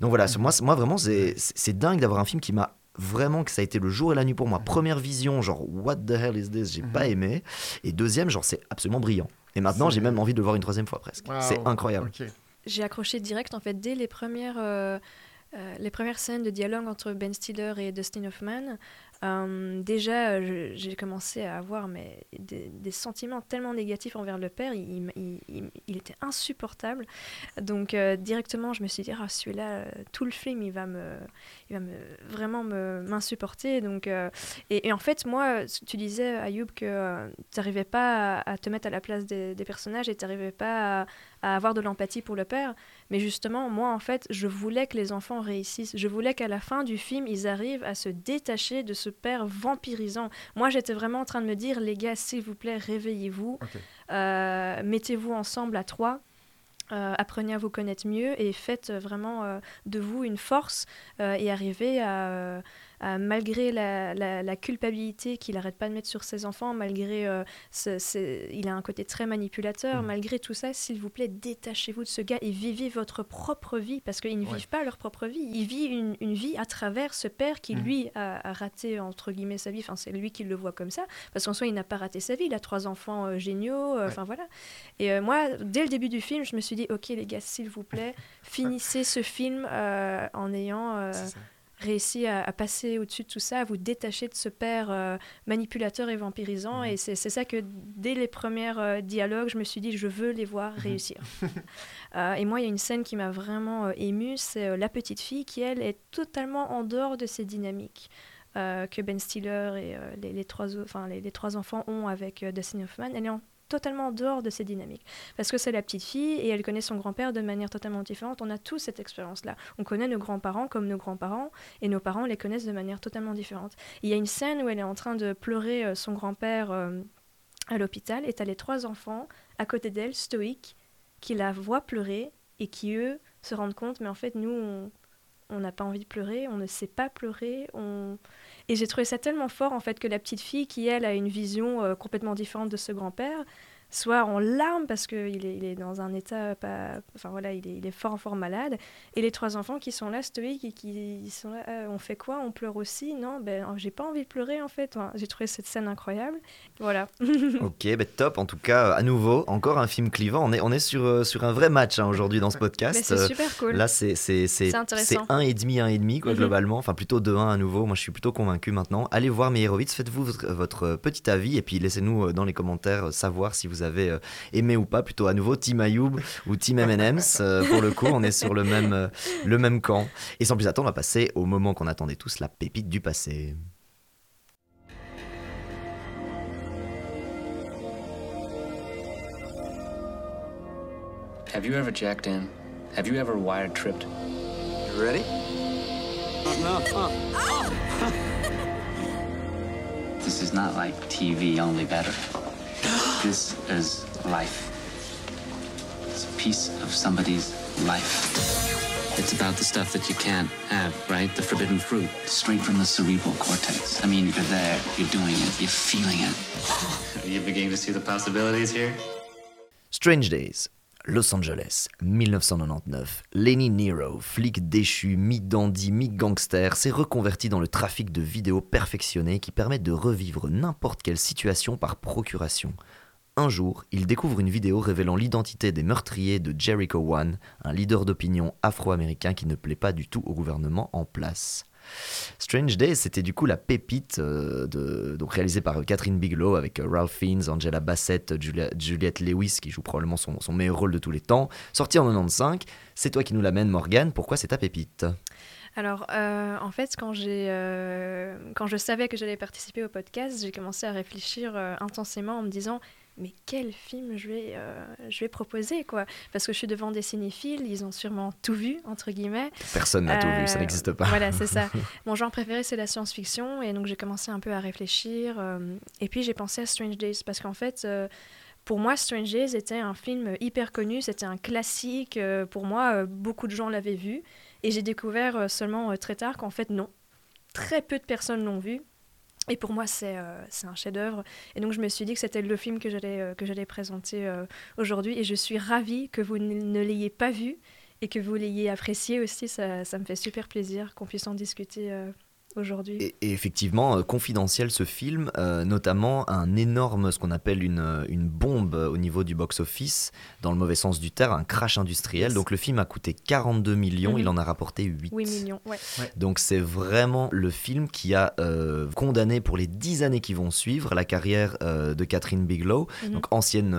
Donc voilà, moi, moi vraiment, c'est dingue d'avoir un film qui m'a vraiment que ça a été le jour et la nuit pour moi. Première vision, genre what the hell is this? J'ai pas mhm. aimé. Et deuxième, genre c'est absolument brillant. Et maintenant, j'ai même envie de le voir une troisième fois presque. C'est incroyable. J'ai accroché direct en fait dès les premières. Euh, euh, les premières scènes de dialogue entre Ben Stiller et Dustin Hoffman, Euh, déjà, j'ai commencé à avoir des, sentiments tellement négatifs envers le père, il, était insupportable. Donc directement, je me suis dit, ah, celui-là, tout le film, il va me, il va me, vraiment m'insupporter. Donc, et, en fait, moi, tu disais, Ayoub, que tu n'arrivais pas à, te mettre à la place des, personnages et tu n'arrivais pas à, à avoir de l'empathie pour le père. Mais justement, moi, en fait, je voulais que les enfants réussissent. Je voulais qu'à la fin du film, ils arrivent à se détacher de ce père vampirisant. Moi, j'étais vraiment en train de me dire, les gars, s'il vous plaît, réveillez-vous. Euh, mettez-vous ensemble à trois. Euh, apprenez à vous connaître mieux et faites vraiment euh, de vous une force et arrivez à euh, malgré la, culpabilité qu'il n'arrête pas de mettre sur ses enfants, malgré euh, il a un côté très manipulateur, mmh. malgré tout ça, s'il vous plaît, détachez-vous de ce gars et vivez votre propre vie, parce qu'ils ne vivent pas leur propre vie, ils vivent une, vie à travers ce père qui, mmh. lui, a, raté, entre guillemets, sa vie, enfin c'est lui qui le voit comme ça, parce qu'en soi, il n'a pas raté sa vie, il a trois enfants euh, géniaux, enfin voilà. Et moi, dès le début du film, je me suis dit, ok les gars, s'il vous plaît, finissez ce film en ayant réussi à, passer au-dessus de tout ça, à vous détacher de ce père euh, manipulateur et vampirisant. Mhm. Et c'est ça que dès les premiers euh, dialogues, je me suis dit, je veux les voir mhm. réussir. Euh, et moi, il y a une scène qui m'a vraiment émue, c'est la petite fille qui, elle, est totalement en dehors de ces dynamiques. que Ben Stiller et les, trois, enfin, les, les, trois enfants ont avec Dustin Hoffman. Elle est en totalement en dehors de ces dynamiques. Parce que c'est la petite fille et elle connaît son grand-père de manière totalement différente. On a tous cette expérience-là. On connaît nos grands-parents comme nos grands-parents et nos parents les connaissent de manière totalement différente. Il y a une scène où elle est en train de pleurer euh, son grand-père euh, à l'hôpital et tu as les trois enfants à côté d'elle, stoïques, qui la voient pleurer et qui, eux, se rendent compte, mais en fait, nous, n'a pas envie de pleurer, on ne sait pas pleurer, on... Et j'ai trouvé ça tellement fort, en fait, que la petite fille, qui, elle, a une vision euh, complètement différente de ce grand-père, soit en larmes parce qu'il est, il est dans un état pas. Enfin voilà, il est, il est, fort, fort malade. Et les trois enfants qui sont là, stoïques, et qui sont là, ah, on fait quoi? On pleure aussi? Non, ben j'ai pas envie de pleurer en fait. j'ai trouvé cette scène incroyable. Voilà. ok, ben top. En tout cas, à nouveau, encore un film clivant. On est, on est sur, euh, sur un vrai match hein, aujourd'hui dans ce podcast. c'est super cool. Là, c'est c'est c'est un et demi, un et demi quoi, mhm. globalement. Enfin, plutôt 2-1 à nouveau. Moi, je suis plutôt convaincu maintenant. Allez voir Meyerowitz, faites-vous votre, votre petit avis et puis laissez-nous euh, dans les commentaires euh, savoir si vous avez aimé ou pas, plutôt à nouveau Team Ayoub ou Team M&M's. pour le coup, on est sur le même, le même camp. Et sans plus attendre, on va passer au moment qu'on attendait tous, la pépite du passé. Have you ever jacked in? Have you ever wired tripped? You ready? No. this is not like TV, only better. This is life. It's a piece of somebody's life. It's about the stuff that you can't have, right? The forbidden fruit. Straight from the cerebral cortex. I mean, you're there, you're doing it, you're feeling it. Are you beginning to see the possibilities here? Strange Days. Los Angeles, 1999. Lenny Nero, flic déchu, mi-dandy, mi-gangster, s'est reconverti dans le trafic de vidéos perfectionnées qui permettent de revivre n'importe quelle situation par procuration. Un jour, il découvre une vidéo révélant l'identité des meurtriers de Jericho One, un leader d'opinion afro-américain qui ne plaît pas du tout au gouvernement en place. Strange Days, c'était du coup la pépite euh, de, réalisée par Catherine Bigelow avec euh, Ralph Fiennes, Angela Bassett, Juliette Lewis qui joue probablement son, meilleur rôle de tous les temps. Sorti en 95, c'est toi qui nous l'amène Morgane, pourquoi c'est ta pépite? Alors, euh, en fait, quand, quand je savais que j'allais participer au podcast, j'ai commencé à réfléchir intensément en me disant mais quel film je vais, euh, je vais proposer quoi Parce que je suis devant des cinéphiles, ils ont sûrement tout vu, entre guillemets. Personne n'a tout vu, ça euh, n'existe pas. Voilà, c'est ça. Mon genre préféré, c'est la science-fiction, et donc j'ai commencé un peu à réfléchir. Euh, et puis j'ai pensé à Strange Days, parce qu'en fait, pour moi, Strange Days était un film hyper connu, c'était un classique. pour moi, beaucoup de gens l'avaient vu. Et j'ai découvert seulement très tard qu'en fait, non. Très peu de personnes l'ont vu. Et pour moi, euh, c'est un chef-d'œuvre. Et donc, je me suis dit que c'était le film que j'allais euh, présenter euh, aujourd'hui. Et je suis ravie que vous ne l'ayez pas vu et que vous l'ayez apprécié aussi. Ça, ça, me fait super plaisir qu'on puisse en discuter aujourd'hui. Et, effectivement, euh, confidentiel ce film, euh, notamment un énorme, ce qu'on appelle une, euh, une bombe au niveau du box-office, dans le mauvais sens du terme, un crash industriel. Donc le film a coûté 42 millions, il mhm. en a rapporté 8. 8 millions, ouais. Donc c'est vraiment le film qui a condamné pour les 10 années qui vont suivre la carrière de Catherine Bigelow, mhm. donc ancienne,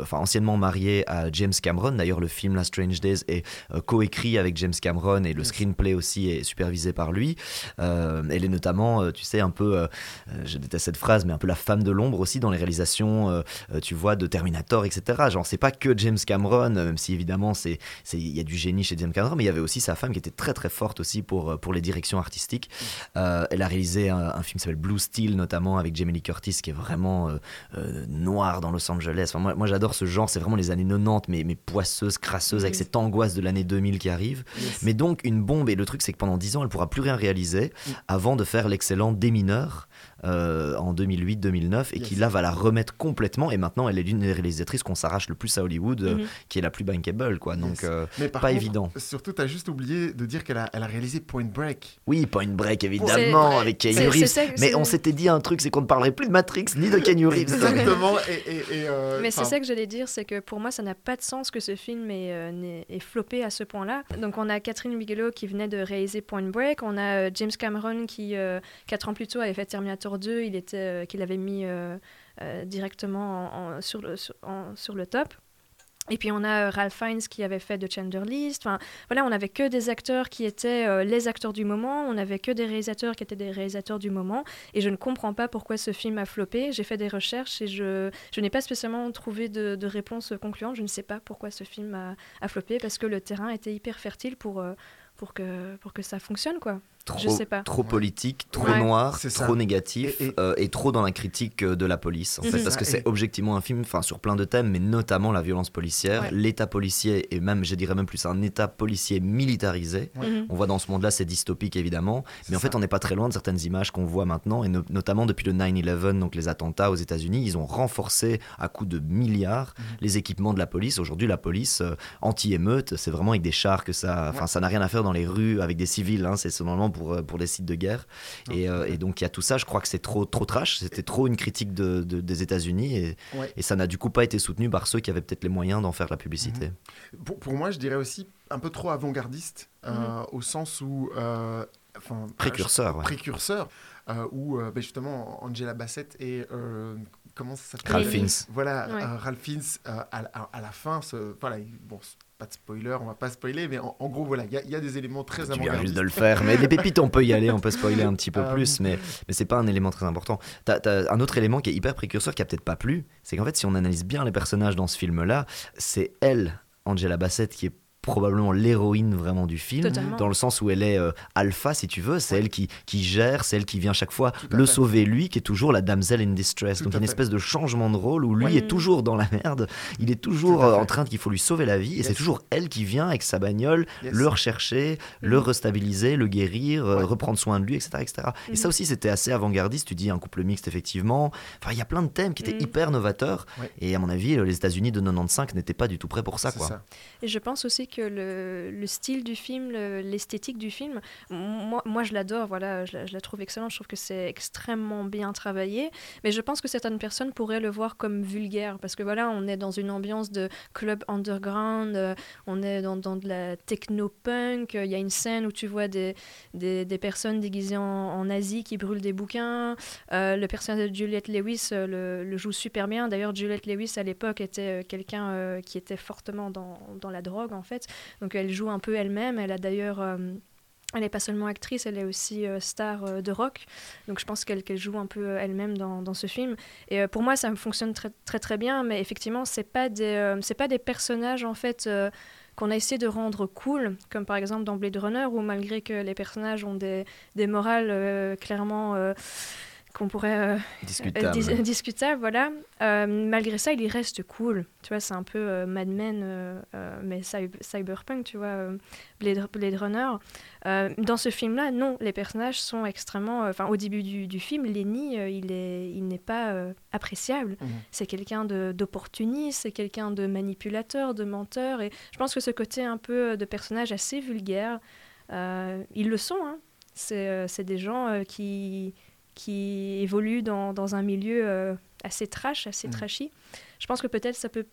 enfin, anciennement mariée à James Cameron. D'ailleurs, le film La Strange Days est coécrit avec James Cameron et le screenplay aussi est supervisé par lui. Euh, elle est notamment, euh, tu sais, un peu, euh, je déteste cette phrase, mais un peu la femme de l'ombre aussi dans les réalisations, tu vois, de Terminator, etc. Genre, c'est pas que James Cameron, même si évidemment, c'est, il y a du génie chez James Cameron, mais il y avait aussi sa femme qui était très très forte aussi pour, pour les directions artistiques. elle a réalisé un, film qui s'appelle Blue Steel, notamment avec Jamie Lee Curtis, qui est vraiment noir dans Los Angeles. moi, moi j'adore ce genre, c'est vraiment les années 90, mais, mais poisseuses, crasseuses, avec cette angoisse de l'année 2000 qui arrive. Mais donc, une bombe, et le truc, c'est que pendant 10 ans, elle pourra plus rien réaliser avant de faire l'excellent Démineur euh, en 2008-2009 et qui là va la remettre complètement. Et maintenant, elle est l'une des réalisatrices qu'on s'arrache le plus à Hollywood, euh, mhm. qui est la plus bankable, quoi. Donc, euh, pas évident. Surtout, tu as juste oublié de dire qu'elle a, elle a réalisé Point Break. Oui, Point Break, évidemment, avec Keanu Reeves. Mais on s'était dit un truc, c'est qu'on ne parlerait plus de Matrix ni de Keanu Reeves. Exactement. Mais c'est ça que j'allais dire, c'est que pour moi, ça n'a pas de sens que ce film est, est floppé à ce point-là. Donc, on a Catherine Bigelow qui venait de réaliser Point Break, on a James Cameron qui, quatre ans plus tôt, avait fait Terminator 2, il était, euh, qu'il avait mis euh, euh, directement sur, le, sur, top. Et puis on a Ralph Fiennes qui avait fait The Chandler List. Enfin, voilà, on n'avait que des acteurs qui étaient les acteurs du moment. On n'avait que des réalisateurs qui étaient des réalisateurs du moment. Et je ne comprends pas pourquoi ce film a floppé. J'ai fait des recherches et je, je n'ai pas spécialement trouvé de, de, réponse concluante. Je ne sais pas pourquoi ce film a, a, floppé parce que le terrain était hyper fertile pour, pour, que, pour que ça fonctionne, quoi trop, sais pas. trop politique, trop noir, trop négatif euh, et, trop dans la critique euh, de la police en fait, parce que c'est objectivement un film, enfin sur plein de thèmes, mais notamment la violence policière, l'état policier et même, je dirais même plus, un état policier militarisé. Mhm. On voit dans ce monde-là, c'est dystopique évidemment, mais en fait, on n'est pas très loin de certaines images qu'on voit maintenant et notamment depuis le 9/11, donc les attentats aux États-Unis, ils ont renforcé à coup de milliards mhm. les équipements de la police. Aujourd'hui, la police euh, anti-émeute, c'est vraiment avec des chars que ça, enfin, ça n'a rien à faire dans les rues avec des civils. Hein, c'est normalement pour, euh, pour les sites de guerre. Et, euh, et, donc il y a tout ça. Je crois que c'est trop, trop trash. C'était trop une critique de, des États-Unis et, et, ça n'a du coup pas été soutenu par ceux qui avaient peut-être les moyens d'en faire la publicité. Mhm. pour, pour, moi, je dirais aussi un peu trop avant-gardiste euh, mhm. au sens où. Précurseur. Précurseur. où ben, justement Angela Bassett et comment ça s'appelle? Ralph Fiennes. Voilà, Ralph Fiennes à, à, la fin, ce, voilà, bon, pas de spoiler, on va pas spoiler, mais en, gros, voilà, il y, a des éléments très importants. Tu viens juste de le faire, mais les pépites, on peut y aller, on peut spoiler un petit peu euh, plus, mais, mais c'est pas un élément très important. T'as as un autre élément qui est hyper précurseur, qui a peut-être pas plu, c'est qu'en fait, si on analyse bien les personnages dans ce film-là, c'est elle, Angela Bassett, qui est probablement l'héroïne vraiment du film, dans le sens où elle est euh, alpha, si tu veux, c'est elle qui, qui gère, c'est elle qui vient chaque fois le sauver, lui, qui est toujours la damsel in distress. Donc une espèce de changement de rôle où lui est toujours dans la merde, il est toujours euh, en train qu'il faut lui sauver la vie, et c'est toujours elle qui vient avec sa bagnole le rechercher, le mhm. restabiliser, le guérir, euh, reprendre soin de lui, etc. etc. Et ça mhm. aussi, c'était assez avant-gardiste, tu dis un couple mixte, effectivement. Enfin, il y a plein de thèmes qui étaient mhm. hyper novateurs, et à mon avis, les États-Unis de 95 n'étaient pas du tout prêts pour ça. Quoi. Et je pense aussi que le, style du film, l'esthétique du film, moi, je l'adore, voilà, je la, trouve excellente, je trouve que c'est extrêmement bien travaillé, mais je pense que certaines personnes pourraient le voir comme vulgaire, parce que voilà, on est dans une ambiance de club underground, euh, on est dans, de la techno-punk, il y a une scène où tu vois des, des, personnes déguisées en, Asie qui brûlent des bouquins, euh, le personnage de Juliette Lewis euh, le, le, joue super bien, d'ailleurs Juliette Lewis à l'époque était quelqu'un qui était fortement dans, dans la drogue en fait, donc elle joue un peu elle-même. Elle a d'ailleurs euh, elle n'est pas seulement actrice, elle est aussi euh, star euh, de rock. Donc je pense qu'elle joue un peu elle-même dans, ce film. Et pour moi, ça fonctionne très très, bien, mais effectivement, c'est pas des pas des personnages en fait qu'on a essayé de rendre cool, comme par exemple dans Blade Runner, où malgré que les personnages ont des, des morales clairement qu'on pourrait euh, discutable. discutable, voilà. Euh, malgré ça, il y reste cool. Tu vois, c'est un peu euh, Mad Men, mais cyberpunk, tu vois, Blade, Blade, Runner. dans ce film-là, non, les personnages sont extrêmement. Enfin, au début du, du film, Lenny, il est, il n'est pas appréciable. Mhm. C'est quelqu'un d'opportuniste, c'est quelqu'un de manipulateur, de menteur, et je pense que ce côté un peu de personnage assez vulgaire, ils le sont, hein, C'est des gens qui, qui évoluent dans, dans un milieu assez trash, assez mm. trashy. Je pense que peut-être ça peut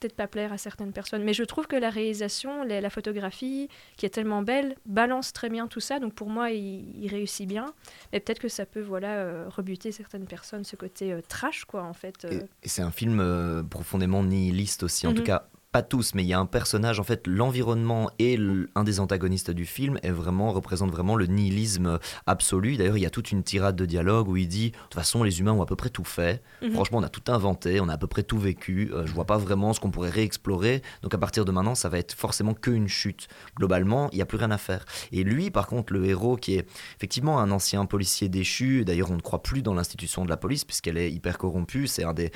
peut-être pas plaire à certaines personnes. Mais je trouve que la réalisation, la, photographie, qui est tellement belle, balance très bien tout ça. Donc pour moi, il, réussit bien. Mais peut-être que ça peut voilà, euh, rebuter certaines personnes, ce côté euh, trash, quoi, en fait. Euh. Et, c'est un film profondément nihiliste aussi. En tout mhm. cas, pas tous, mais il y a un personnage, en fait, l'environnement et un des antagonistes du film est vraiment, représente vraiment le nihilisme absolu. D'ailleurs, il y a toute une tirade de dialogue où il dit De toute façon, les humains ont à peu près tout fait. Mhm. Franchement, on a tout inventé, on a à peu près tout vécu. Euh, je vois pas vraiment ce qu'on pourrait réexplorer. Donc, à partir de maintenant, ça va être forcément qu'une chute. Globalement, il n'y a plus rien à faire. Et lui, par contre, le héros qui est effectivement un ancien policier déchu, d'ailleurs, on ne croit plus dans l'institution de la police puisqu'elle est hyper corrompue. C'est un des.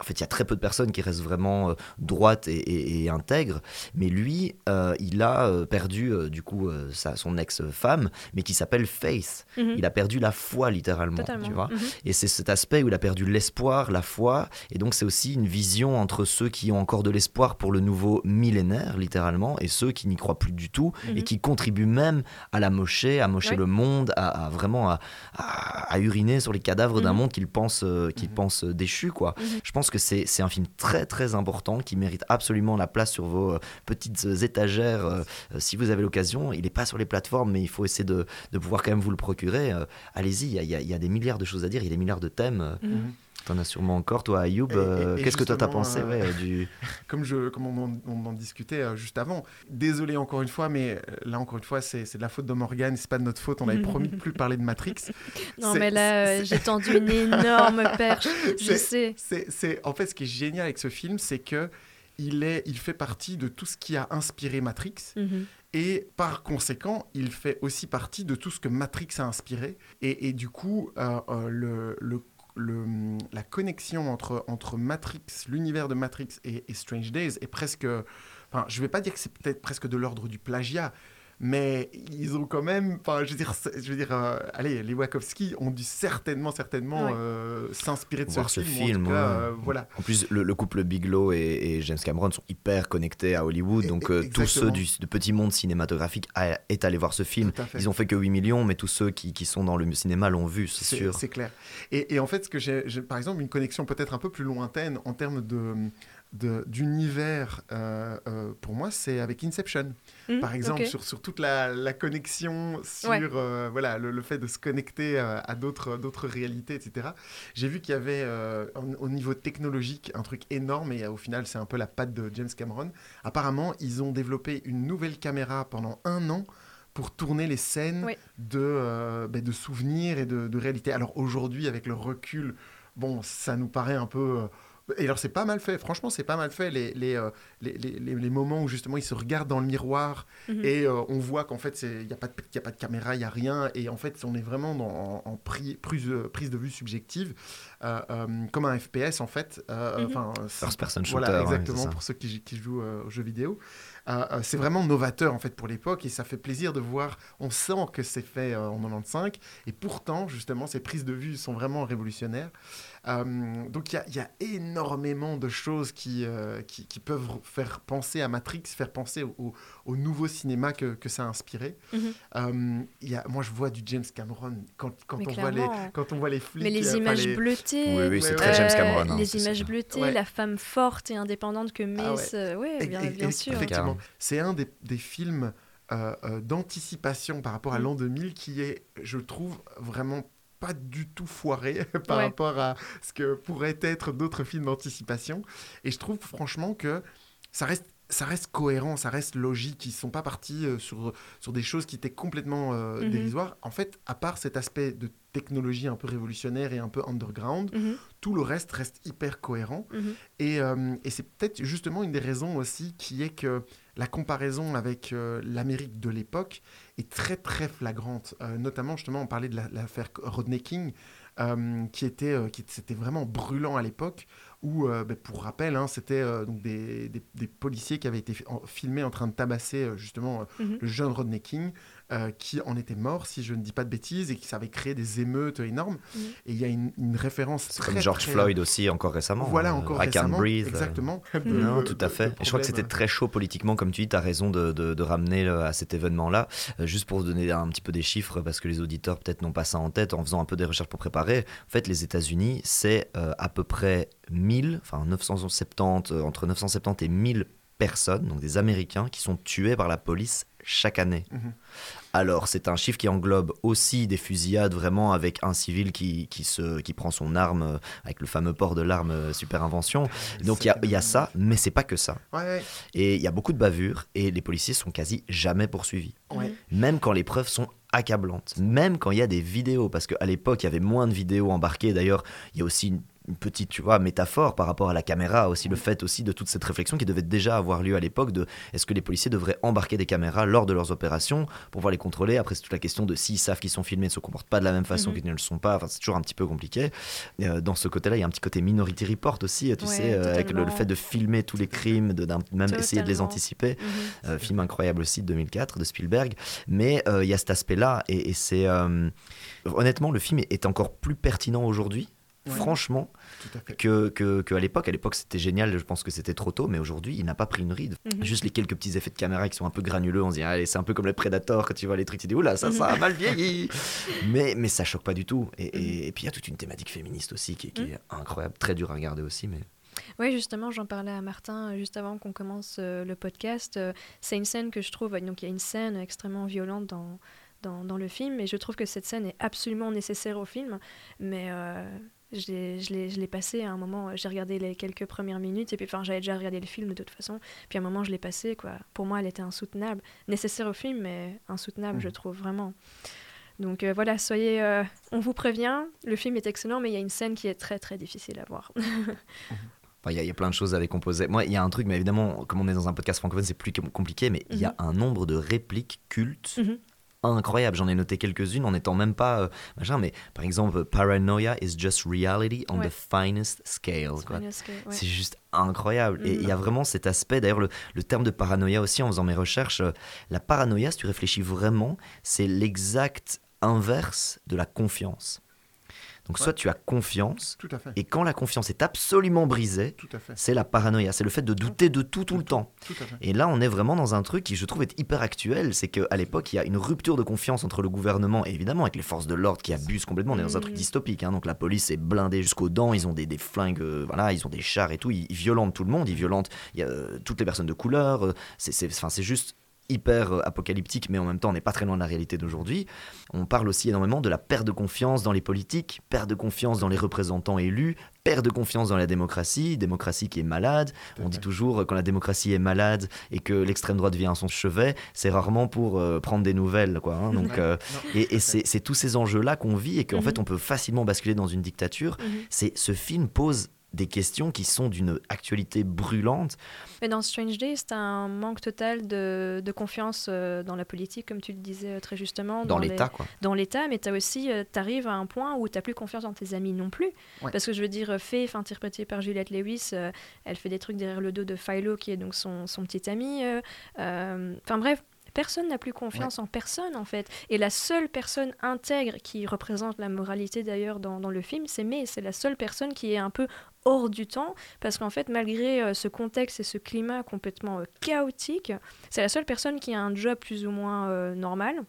En fait, il y a très peu de personnes qui restent vraiment euh, droites et et, intègre. Mais lui, euh, il a euh, perdu euh, du coup sa, son ex-femme, mais qui s'appelle Faith. Mhm. Il a perdu la foi littéralement, tu vois. Mhm. Et c'est cet aspect où il a perdu l'espoir, la foi, et donc c'est aussi une vision entre ceux qui ont encore de l'espoir pour le nouveau millénaire, littéralement, et ceux qui n'y croient plus du tout et mhm. qui contribuent même à la mocher, à mocher le monde, à, vraiment à, uriner sur les cadavres d'un monde qu'ils pensent, qu'ils pensent déchu, quoi. Je pense que c'est un film très très important qui mérite absolument la place sur vos euh, petites euh, étagères euh, si vous avez l'occasion. Il n'est pas sur les plateformes, mais il faut essayer de, de pouvoir quand même vous le procurer. Allez-y, il y, y, a des milliards de choses à dire, il y a des milliards de thèmes. tu mhm. T'en as sûrement encore, toi, Ayoub. Qu'est-ce que toi t'as pensé du... Comme, je, comme on, en discutait juste avant. Désolé encore une fois, mais là encore une fois, c'est de la faute de Morgan, c'est pas de notre faute. On avait promis de plus parler de Matrix. non, mais là, j'ai tendu une énorme perche. Je sais. C'est en fait ce qui est génial avec ce film, c'est que il, est, il fait partie de tout ce qui a inspiré Matrix. Mhm. Et par conséquent, il fait aussi partie de tout ce que Matrix a inspiré. Et, du coup, euh, euh, le, le, la connexion entre, entre Matrix, l'univers de Matrix et, et, Strange Days est presque... Enfin, je ne vais pas dire que c'est peut-être presque de l'ordre du plagiat, mais ils ont quand même, enfin, je veux dire, je veux dire, euh, allez, les Wachowski ont dû certainement, certainement euh, s'inspirer de ce, film. En, euh, voilà. en plus, le, couple Bigelow et, James Cameron sont hyper connectés à Hollywood, donc tous ceux du petit monde cinématographique est allé voir ce film. Ils ont fait que 8 millions, mais tous ceux qui, qui sont dans le cinéma l'ont vu, c'est sûr. C'est clair. Et, et, en fait, ce que j'ai, par exemple, une connexion peut-être un peu plus lointaine en termes de d'univers, euh, euh, pour moi, c'est avec Inception. Mmh, Par exemple, sur, sur, toute la, la connexion, sur euh, voilà, le, fait de se connecter à d'autres réalités, etc. J'ai vu qu'il y avait au niveau technologique un truc énorme et au final, c'est un peu la patte de James Cameron. Apparemment, ils ont développé une nouvelle caméra pendant un an pour tourner les scènes de, ben, de souvenirs et de, de réalité. Alors aujourd'hui, avec le recul, bon, ça nous paraît un peu et alors, c'est pas mal fait. Franchement, c'est pas mal fait. Les, les, euh, les, les, les, moments où justement ils se regardent dans le miroir mhm. et euh, on voit qu'en fait, il n'y a, pas de, a pas de caméra, il n'y a rien. Et en fait, on est vraiment dans, en, prise, prise de vue subjective, euh, comme un FPS en fait. Mhm. Enfin, First person shooter. Voilà, exactement, pour ceux qui, qui jouent aux jeux vidéo. c'est vraiment novateur en fait pour l'époque et ça fait plaisir de voir. On sent que c'est fait en 95 et pourtant justement ces prises de vue sont vraiment révolutionnaires. Euh, donc il y, y, a énormément de choses qui, euh, qui, qui, peuvent faire penser à Matrix, faire penser au, au nouveau cinéma que, que, ça a inspiré. Mhm. Euh, y a, moi, je vois du James Cameron quand, quand, on, voit les, quand on voit les flics. Mais les images bleutées, oui, oui, c'est très James Cameron. Hein, les images bleutées, la femme forte et indépendante que ah Mace, oui, bien, bien sûr. Effectivement, c'est un des, des films d'anticipation par rapport à mhm. l'an 2000 qui est, je trouve, vraiment pas du tout foiré par rapport à ce que pourraient être d'autres films d'anticipation. Et je trouve franchement que ça reste ça reste cohérent, ça reste logique. Ils ne sont pas partis euh, sur, sur des choses qui étaient complètement euh, mhm. dérisoires. En fait, à part cet aspect de technologie un peu révolutionnaire et un peu underground, mhm. tout le reste reste hyper cohérent. Mhm. Et, euh, et c'est peut-être justement une des raisons aussi qui est que la comparaison avec l'Amérique de l'époque est très très flagrante. notamment, justement, on parlait de l'affaire Rodney King, qui était, qui c'était vraiment brûlant à l'époque où, euh, ben, pour rappel, hein, c'était euh, donc des, des, policiers qui avaient été filmés en train de tabasser euh, justement mhm. le jeune Rodney King. Euh, qui en était mort, si je ne dis pas de bêtises, et qui avait créé des émeutes énormes. Mm. Et il y a une, référence très, comme George Floyd aussi, encore récemment. Voilà, encore récemment. Breathe, exactement. non, tout à fait. je crois que c'était très chaud politiquement, comme tu dis, tu as raison de, de, ramener à cet événement-là. juste pour vous donner un petit peu des chiffres, parce que les auditeurs peut-être n'ont pas ça en tête, en faisant un peu des recherches pour préparer. En fait, les États-Unis, c'est à peu près 1000, enfin 970, entre 970 et 1000 personnes, donc des Américains, qui sont tués par la police chaque année. Mhm. Alors, c'est un chiffre qui englobe aussi des fusillades, vraiment avec un civil qui, qui, se, qui prend son arme, euh, avec le fameux port de l'arme euh, super invention. Donc, il y, y a, ça, mais c'est pas que ça. Et il y a beaucoup de bavures, et les policiers sont quasi jamais poursuivis. Même quand les preuves sont accablantes, même quand il y a des vidéos, parce qu'à l'époque, il y avait moins de vidéos embarquées. D'ailleurs, il y a aussi une une petite tu vois métaphore par rapport à la caméra aussi le fait aussi de toute cette réflexion qui devait déjà avoir lieu à l'époque de est-ce que les policiers devraient embarquer des caméras lors de leurs opérations pour pouvoir les contrôler? Après c'est toute la question de s'ils savent qu'ils sont filmés ne se comportent pas de la même façon mhm. qu'ils ne le sont pas. Enfin, c'est toujours un petit peu compliqué. Euh, dans ce côté là il y a un petit côté minority report aussi tu sais euh, avec le, fait de filmer tous les crimes de même essayer de les anticiper. Mhm. euh, film incroyable aussi de 2004 de Spielberg. Mais il y a cet aspect là et, et c'est honnêtement le film est encore plus pertinent aujourd'hui franchement, que, que, que, à l'époque. À l'époque, c'était génial, je pense que c'était trop tôt, mais aujourd'hui, il n'a pas pris une ride. Mhm. Juste les quelques petits effets de caméra qui sont un peu granuleux, on se dit, allez, c'est un peu comme le Predator, quand tu vois les trucs, tu dis, oula, ça, ça a mal vieilli. mais, mais ça choque pas du tout. Et, et, mhm. puis, il y a toute une thématique féministe aussi qui, qui mhm. est incroyable, très dur à regarder aussi, mais. Oui, justement, j'en parlais à Martin euh, juste avant qu'on commence euh, le podcast. Euh, c'est une scène que je trouve, donc il y a une scène extrêmement violente dans, dans, dans, le film, et je trouve que cette scène est absolument nécessaire au film, mais je l'ai passé à un moment, j'ai regardé les quelques premières minutes, et puis enfin, j'avais déjà regardé le film de toute façon, puis à un moment je l'ai passé, quoi. Pour moi, elle était insoutenable, nécessaire au film, mais insoutenable, je mhm. trouve vraiment. Donc euh, voilà, soyez, euh, on vous prévient, le film est excellent, mais il y a une scène qui est très très difficile à voir. Il y, a plein de choses à décomposer. Moi, il y a un truc, mais évidemment, comme on est dans un podcast francophone, c'est plus compliqué, mais il y a mhm. un nombre de répliques cultes incroyable. J'en ai noté quelques-unes en n'étant même pas euh, machin, mais par exemple, Paranoia is just reality on the finest scale. C'est juste incroyable. Et il y a mm. vraiment cet aspect, d'ailleurs, le, terme de paranoïa aussi, en faisant mes recherches, euh, la paranoïa, si tu réfléchis vraiment, c'est l'exact inverse de la confiance. Donc soit tu as confiance, et quand la confiance est absolument brisée, c'est la paranoïa, c'est le fait de douter de tout tout, le temps. Et là, on est vraiment dans un truc qui, je trouve, est hyper actuel, c'est qu'à l'époque, il y a une rupture de confiance entre le gouvernement et évidemment avec les forces de l'ordre qui abusent complètement. On est dans un truc dystopique, hein. donc la police est blindée jusqu'aux dents, ils ont des, flingues, euh, voilà, ils ont des chars et tout, ils, violentent tout le monde, ils violentent euh, toutes les personnes de couleur. Euh, c'est juste hyper euh, apocalyptique, mais en même temps, on n'est pas très loin de la réalité d'aujourd'hui. On parle aussi énormément de la perte de confiance dans les politiques, perte de confiance dans les représentants élus, perte de confiance dans la démocratie, démocratie qui est malade. On dit toujours quand la démocratie est malade et que l'extrême droite vient à son chevet, c'est rarement pour euh, prendre des nouvelles, quoi. Hein. donc, euh, et, c'est tous ces enjeux-là qu'on vit et qu'en mhm. fait on peut facilement basculer dans une dictature. Mhm. C'est ce film pose des questions qui sont d'une actualité brûlante. Mais dans Strange Days, tu as un manque total de, de confiance euh, dans la politique, comme tu le disais euh, très justement. Dans, l'État, quoi. Dans l'État, mais tu aussi, euh, tu arrives à un point où tu n'as plus confiance dans tes amis non plus. Parce que je veux dire, Faith, interprétée par Juliette Lewis, elle fait des trucs derrière le dos de Philo, qui est donc son, son petit ami. Enfin bref, Personne n'a plus confiance en personne en fait. Et la seule personne intègre qui représente la moralité d'ailleurs dans, le film, c'est May. C'est la seule personne qui est un peu hors du temps parce qu'en fait malgré euh, ce contexte et ce climat complètement euh, chaotique, c'est la seule personne qui a un job plus ou moins euh, normal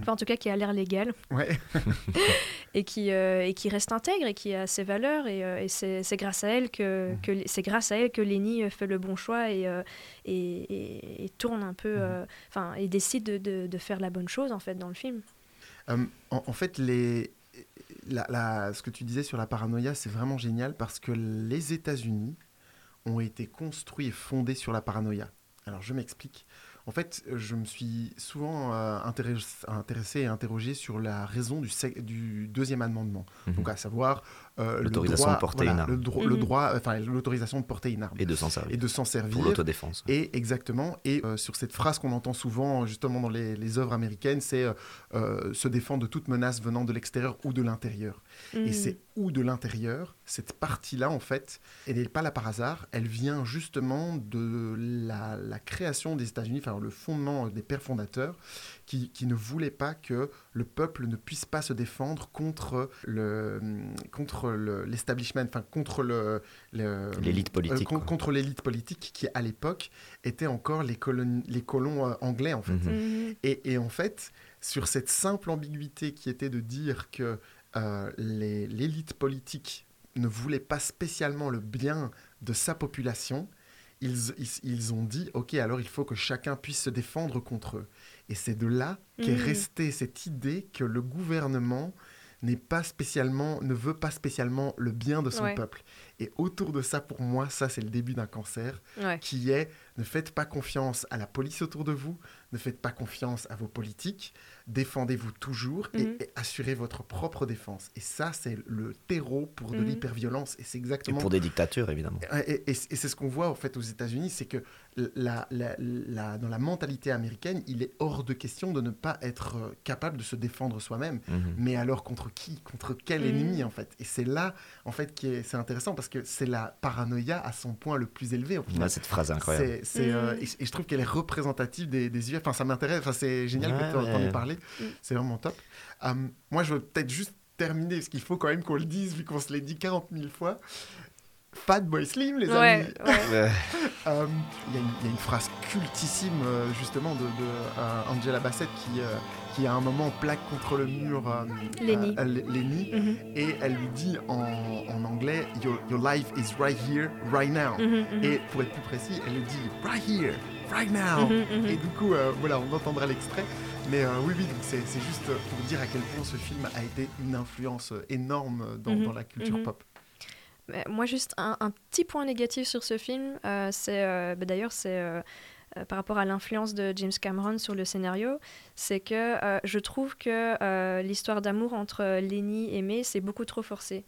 Enfin, en tout cas, qui a l'air légal. et, qui, et qui reste intègre et qui a ses valeurs. Et, et c'est grâce à elle que, mhm. que c'est grâce à elle que Lenny fait le bon choix et, et, et, tourne un peu. Mhm. Enfin, et décide de, de, faire la bonne chose, en fait, dans le film. En, fait, les, la, la, ce que tu disais sur la paranoïa, c'est vraiment génial parce que les États-Unis ont été construits et fondés sur la paranoïa. Alors, je m'explique. En fait, je me suis souvent euh, intéressé, et interrogé sur la raison du, du deuxième amendement. Mhm. Donc, à savoir euh, l'autorisation de porter une arme. Le, mhm. droit, enfin l'autorisation de porter une arme. Et de s'en servir. Et de s'en servir. Pour l'autodéfense. Et exactement. Et euh, sur cette phrase qu'on entend souvent justement dans les, les œuvres américaines, c'est se défendre de toute menace venant de l'extérieur ou de l'intérieur. Et mhm. c'est ou de l'intérieur, cette partie-là en fait, elle n'est pas là par hasard. Elle vient justement de la, la création des États-Unis, enfin le fondement des pères fondateurs, qui, qui, ne voulaient pas que le peuple ne puisse pas se défendre contre le contre l'establishment, enfin contre le l'élite politique, contre l'élite politique qui à l'époque était encore les colons les colons anglais en fait. Mhm. Mhm. Et, et, en fait, sur cette simple ambiguïté qui était de dire que l'élite politique ne voulait pas spécialement le bien de sa population, ils, ils, ont dit, OK, alors il faut que chacun puisse se défendre contre eux. Et c'est de là qu'est mmh. restée cette idée que le gouvernement n'est pas spécialement, ne veut pas spécialement le bien de son peuple. Et autour de ça, pour moi, ça c'est le début d'un cancer, qui est ne faites pas confiance à la police autour de vous, ne faites pas confiance à vos politiques, défendez-vous toujours et, mhm. assurez votre propre défense. Et ça, c'est le terreau pour de mhm. l'hyperviolence. Et c'est exactement. Et pour des dictatures, évidemment. Et, c'est ce qu'on voit en fait aux États-Unis, c'est que la, la, dans la mentalité américaine, il est hors de question de ne pas être euh, capable de se défendre soi-même. Mhm. Mais alors contre qui? Contre quel ennemi en fait? Et c'est là en fait qui est, c'est intéressant parce que c'est la paranoïa à son point le plus élevé. Au cette phrase incroyable. C'est, euh, et, je trouve qu'elle est représentative des, des Enfin, ça m'intéresse. Enfin, c'est génial que tu en aies parlé. Mm. C'est vraiment top. Euh, moi, je veux peut-être juste terminer, parce qu'il faut quand même qu'on le dise, vu qu'on se l'est dit 40 000 fois. Fatboy Slim, les amis. Euh, il y, y, a une phrase cultissime, euh, justement, de, de Angela Bassett qui, qui, à un moment, plaque contre le mur Lenny. Mm-hmm. Et elle lui dit en, en anglais your, your, life is right here, right now. Mm-hmm, mm-hmm. Et pour être plus précis, elle lui dit right here, right now. Et du coup, voilà, on entendra l'extrait. Mais euh, oui, oui, c'est juste pour dire à quel point ce film a été une influence énorme dans, la culture pop. Moi, juste un, petit point négatif sur ce film, euh, c'est euh, bah, d'ailleurs c'est par rapport à l'influence de James Cameron sur le scénario, c'est que je trouve que l'histoire d'amour entre Lenny et May, c'est beaucoup trop forcé.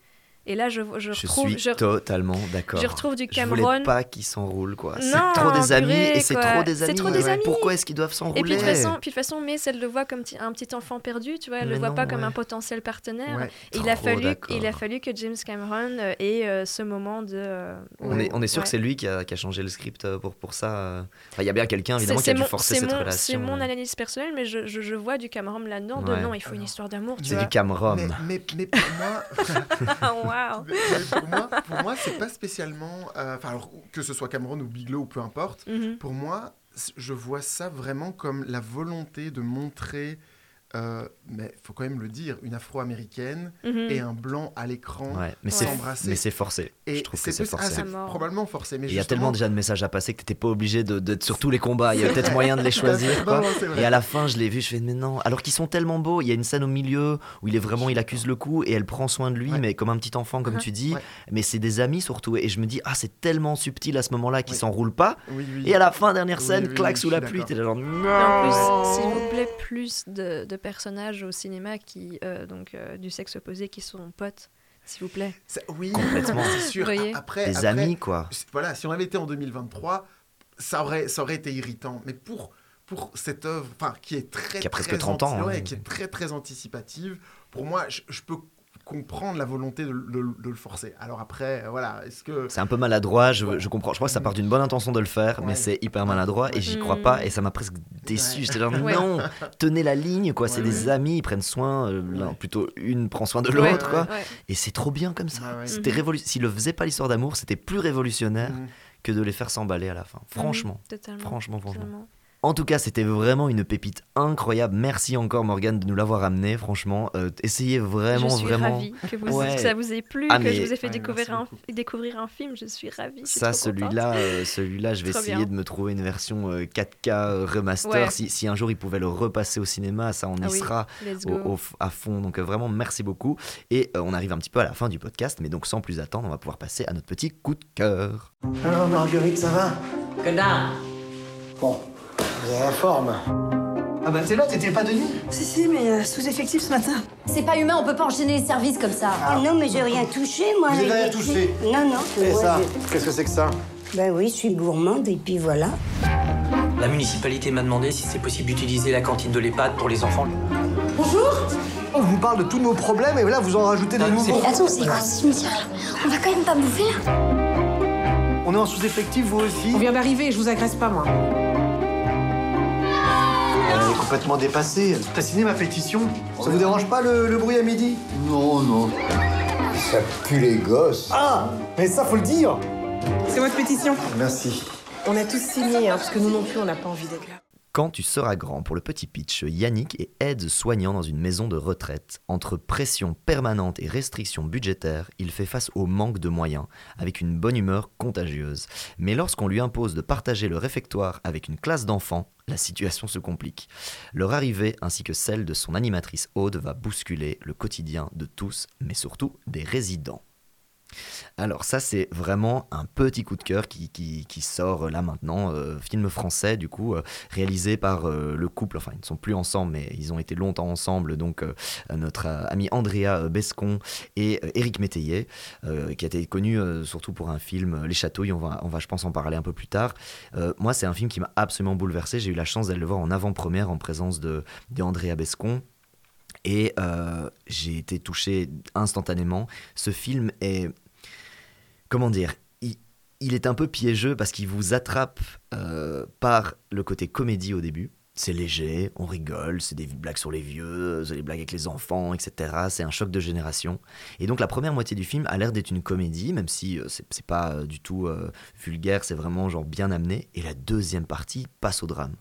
Et là, je, je, je suis totalement d'accord. Je retrouve du Cameron. Je voulais pas qu'ils s'enroulent, quoi. C'est trop des amis et c'est trop des amis. Trop des amis. Pourquoi est-ce qu'ils doivent s'enrouler Et puis de toute façon, puis de façon, mais elle le voit comme un petit enfant perdu, tu vois. Elle le voit pas comme un potentiel partenaire. Et il a fallu, il a fallu que James Cameron euh, ait euh, ce moment de. Euh, on est, on est sûr que c'est lui qui a, qui a, changé le script pour pour ça. Il y a bien quelqu'un évidemment qui a dû forcer cette relation. C'est mon analyse personnelle, mais je, je, vois du Cameron là-dedans. De non, il faut une histoire d'amour. C'est du Cameron. Mais pour moi. Pour moi, pour moi c'est pas spécialement. Euh, enfin, que ce soit Cameron ou Bigelow ou peu importe, mhm. pour moi, je vois ça vraiment comme la volonté de montrer euh, mais il faut quand même le dire, une afro-américaine mhm. et un blanc à l'écran mais s'embrasser. Mais c'est forcé. Et je trouve que c'est forcé. Ah, probablement forcé. Mais il y a tellement déjà de messages à passer que tu n'étais pas obligé d'être de, sur tous les combats. Il y a peut-être moyen de les choisir. et à la fin, je l'ai vu, je fais mais non. Alors qu'ils sont tellement beaux. Il y a une scène au milieu où il est vraiment, il accuse le coup et elle prend soin de lui, mais comme un petit enfant, comme uh-huh. tu dis. Mais c'est des amis surtout. Et je me dis, ah, c'est tellement subtil à ce moment-là qu'ils s'enroulent pas. Et à la fin, dernière scène, claque sous la pluie. T'es genre, non. En plus, s'il vous plaît, plus de, de personnages aussi cinéma qui, euh, donc, euh, du sexe opposé qui sont potes s'il vous plaît. Oui, complètement, c'est sûr. Après, Des amis, quoi. Voilà, si on avait été en 2023, ça aurait, ça aurait été irritant. Mais pour, pour cette œuvre, enfin, qui est très, qui a presque 30 ans, hein. qui est très, très anticipative, pour moi, je, je peux comprendre la volonté de, le forcer. Alors après, euh, voilà, est-ce que... C'est un peu maladroit, je, je, comprends. Je crois que ça part d'une bonne intention de le faire, mais c'est hyper maladroit et j'y crois pas et ça m'a presque déçu. J'étais genre, non, tenez la ligne, quoi. C'est des amis, ils prennent soin, euh, plutôt une prend soin de l'autre, quoi. Et c'est trop bien comme ça. C'était mhm. révolutionnaire. S'il le faisait pas l'histoire d'amour, c'était plus révolutionnaire mhm. que de les faire s'emballer à la fin. Franchement. Mhm, franchement, franchement. En tout cas, c'était vraiment une pépite incroyable. Merci encore Morgane de nous l'avoir amené. Franchement, euh, essayez vraiment, je suis vraiment. Ravie que, vous, ça vous ait plu, ah, que je vous ai fait découvrir, un, découvrir un film. Je suis ravie. Ça, celui-là, euh, celui-là, je vais essayer de me trouver une version 4K euh, remaster. Si, un jour il pouvait le repasser au cinéma, ça, on y ah sera à fond. Donc vraiment, merci beaucoup. Et on arrive un petit peu à la fin du podcast, mais donc sans plus attendre, on va pouvoir passer à notre petit coup de cœur. Alors Marguerite, ça va? Que dalle. Bon. Vous avez la forme. Ah bah c'est là, t'étais pas de nuit Si, si, mais euh, sous-effectif ce matin. C'est pas humain, on peut pas enchaîner les services comme ça. Ah, non, mais j'ai rien touché, moi. Vous avez rien touché Non, non. Et ça Qu'est-ce que c'est que ça? Ben oui, je suis gourmande et puis voilà. La municipalité m'a demandé si c'est possible d'utiliser la cantine de l'EHPAD pour les enfants. Bonjour On vous parle de tous nos problèmes et là vous en rajoutez des nouveaux. Attends, c'est quoi ce cimetière On va quand même pas bouffer On est en sous-effectif, vous aussi? On vient d'arriver, je vous agresse pas, moi. Complètement dépassé. T'as signé ma pétition? Ça vous dérange pas le, bruit à midi? Non, non. Ça pue les gosses. Ah Mais ça, faut le dire C'est votre pétition. Merci. On a tous signé, hein, parce que nous non plus, on n'a pas envie d'être là. Quand tu seras grand, pour le petit pitch, Yannick est aide-soignant dans une maison de retraite. Entre pression permanente et restrictions budgétaires, il fait face au manque de moyens, avec une bonne humeur contagieuse. Mais lorsqu'on lui impose de partager le réfectoire avec une classe d'enfants, la situation se complique. Leur arrivée ainsi que celle de son animatrice Aude va bousculer le quotidien de tous, mais surtout des résidents. Alors ça c'est vraiment un petit coup de cœur qui, sort euh, là maintenant, euh, film français du coup, euh, réalisé par le couple, enfin ils ne sont plus ensemble mais ils ont été longtemps ensemble, donc notre ami Andrea Bescon et Éric Métayer, qui a été connu surtout pour un film Les Châteaux, on va, on va je pense en parler un peu plus tard. moi c'est un film qui m'a absolument bouleversé, j'ai eu la chance d'aller le voir en avant-première en présence de, de Andrea Bescon. Et j'ai été touché instantanément. Ce film est comment dire, il, est un peu piégeux parce qu'il vous attrape euh, par le côté comédie au début. C'est léger, on rigole, c'est des blagues sur les vieux, des blagues avec les enfants, etc. C'est un choc de génération. Et donc la première moitié du film a l'air d'être une comédie, même si euh, c'est pas euh, du tout vulgaire, c'est vraiment genre bien amené. Et la deuxième partie passe au drame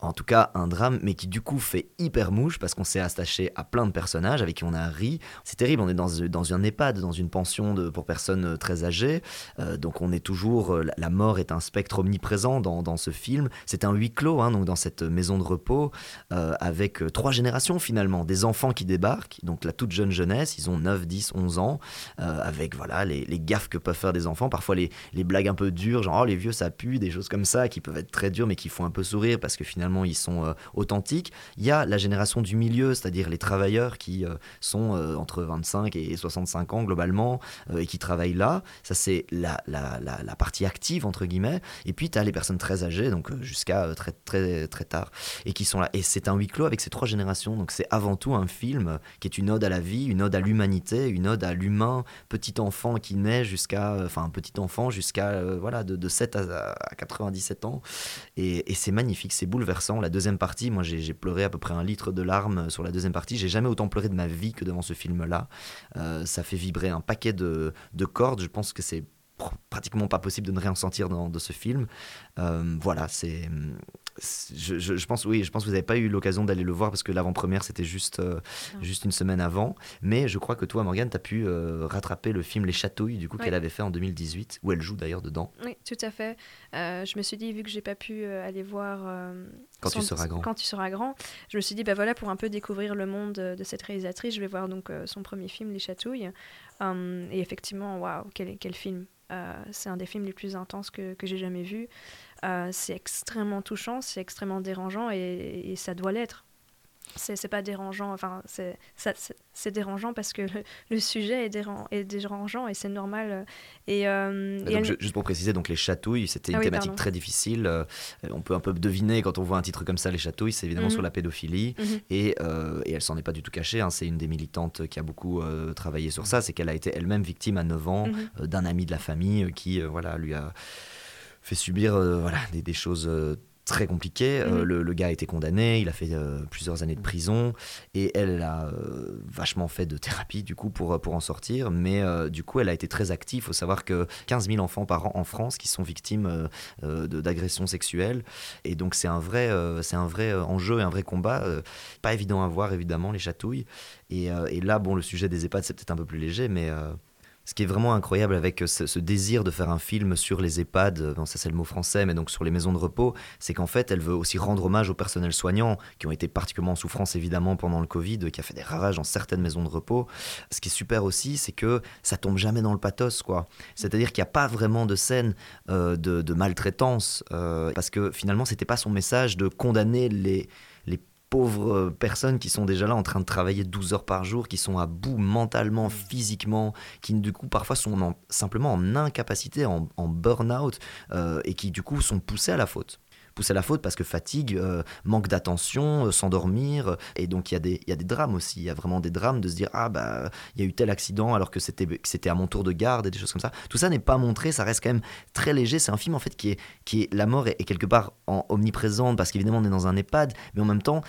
en tout cas un drame, mais qui du coup fait hyper mouche parce qu'on s'est attaché à plein de personnages avec qui on a ri. C'est terrible, on est dans, dans un EHPAD, dans une pension de, pour personnes euh, très âgées, euh, donc on est toujours, euh, la mort est un spectre omniprésent dans, dans ce film. C'est un huis clos, hein, donc dans cette maison de repos, avec trois générations finalement, des enfants qui débarquent, donc la toute jeune jeunesse, ils ont 9, 10, 11 ans, avec voilà les, les, gaffes que peuvent faire des enfants, parfois les, les blagues un peu dures, genre oh, les vieux ça pue, des choses comme ça, qui peuvent être très dures mais qui font un peu sourire parce que finalement ils sont euh, authentiques. Il y a la génération du milieu, c'est-à-dire les travailleurs qui euh, sont euh, entre 25 et 65 ans globalement et qui travaillent là. Ça, c'est la, la, la, partie active, entre guillemets. Et puis, tu as les personnes très âgées, donc jusqu'à très, très, très tard, et qui sont là. Et c'est un huis clos avec ces trois générations. Donc, c'est avant tout un film qui est une ode à la vie, une ode à l'humanité, une ode à l'humain, petit enfant qui naît jusqu'à, enfin, petit enfant jusqu'à, voilà, de, de 7 à, à 97 ans. Et, et c'est magnifique, c'est bouleversant la deuxième partie, moi j'ai pleuré à peu près un litre de larmes sur la deuxième partie. J'ai jamais autant pleuré de ma vie que devant ce film-là. Euh, ça fait vibrer un paquet de, de cordes. Je pense que c'est pratiquement pas possible de ne rien sentir dans, ce film. Euh, voilà, c'est je, je, pense, oui, je pense que vous n'avez pas eu l'occasion d'aller le voir parce que l'avant-première c'était juste, euh, juste une semaine avant. Mais je crois que toi, Morgane, tu as pu euh, rattraper le film Les Chatouilles, du coup, qu'elle avait fait en 2018, où elle joue d'ailleurs dedans. Oui, tout à fait. Je me suis dit, vu que j'ai pas pu aller voir. quand tu seras grand. Quand tu seras grand, je me suis dit, bah voilà, pour un peu découvrir le monde de cette réalisatrice, je vais voir donc son premier film, Les Chatouilles. Et effectivement, waouh, quel, film! c'est un des films les plus intenses que, que j'ai jamais vu. Euh, c'est extrêmement touchant, c'est extrêmement dérangeant et, ça doit l'être. C'est pas dérangeant, enfin, c'est dérangeant parce que le, sujet est, dérangeant et c'est normal. Et, euh, Juste pour préciser, donc les chatouilles, c'était une ah thématique très difficile. Euh, on peut un peu deviner quand on voit un titre comme ça, les chatouilles, c'est évidemment mhm. sur la pédophilie. Mhm. et, et, elle s'en est pas du tout cachée. Hein. c'est une des militantes qui a beaucoup travaillé sur ça. C'est qu'elle a été elle-même victime à 9 ans mhm. d'un ami de la famille qui voilà, lui a fait subir euh, voilà, des, des choses euh, très compliquées. Euh, mhm. le, gars a été condamné, il a fait plusieurs années de prison et elle a vachement fait de thérapie du coup pour, pour en sortir. Mais du coup, elle a été très active. Il faut savoir que 15 000 enfants par an en France qui sont victimes d'agressions sexuelles. Et donc, c'est un, vrai, c'est un vrai enjeu et un vrai combat. pas évident à voir, évidemment, les chatouilles. Et, et, là, bon, le sujet des EHPAD, c'est peut-être un peu plus léger, mais ce qui est vraiment incroyable avec ce, désir de faire un film sur les EHPAD, bon, ça c'est le mot français, mais donc sur les maisons de repos, c'est qu'en fait elle veut aussi rendre hommage au personnel soignant qui ont été particulièrement en souffrance évidemment pendant le Covid, qui a fait des ravages dans certaines maisons de repos. Ce qui est super aussi, c'est que ça tombe jamais dans le pathos, quoi. C'est-à-dire qu'il n'y a pas vraiment de scène euh, de, maltraitance, euh, parce que finalement c'était pas son message de condamner les pauvres euh, personnes qui sont déjà là en train de travailler 12 heures par jour, qui sont à bout mentalement, mmh. physiquement, qui du coup parfois sont simplement en incapacité, en, burn-out, euh, et qui du coup sont poussés à la faute. poussé à la faute parce que fatigue, manque d'attention, s'endormir. Et donc il y, a des, il y a des drames aussi. Il y a vraiment des drames de se dire ah bah il y a eu tel accident alors que c'était c'était à mon tour de garde et des choses comme ça. Tout ça n'est pas montré, ça reste quand même très léger. C'est un film en fait qui est qui est la mort est, est quelque part en omniprésente parce qu'évidemment on est dans un EHPAD, mais en même temps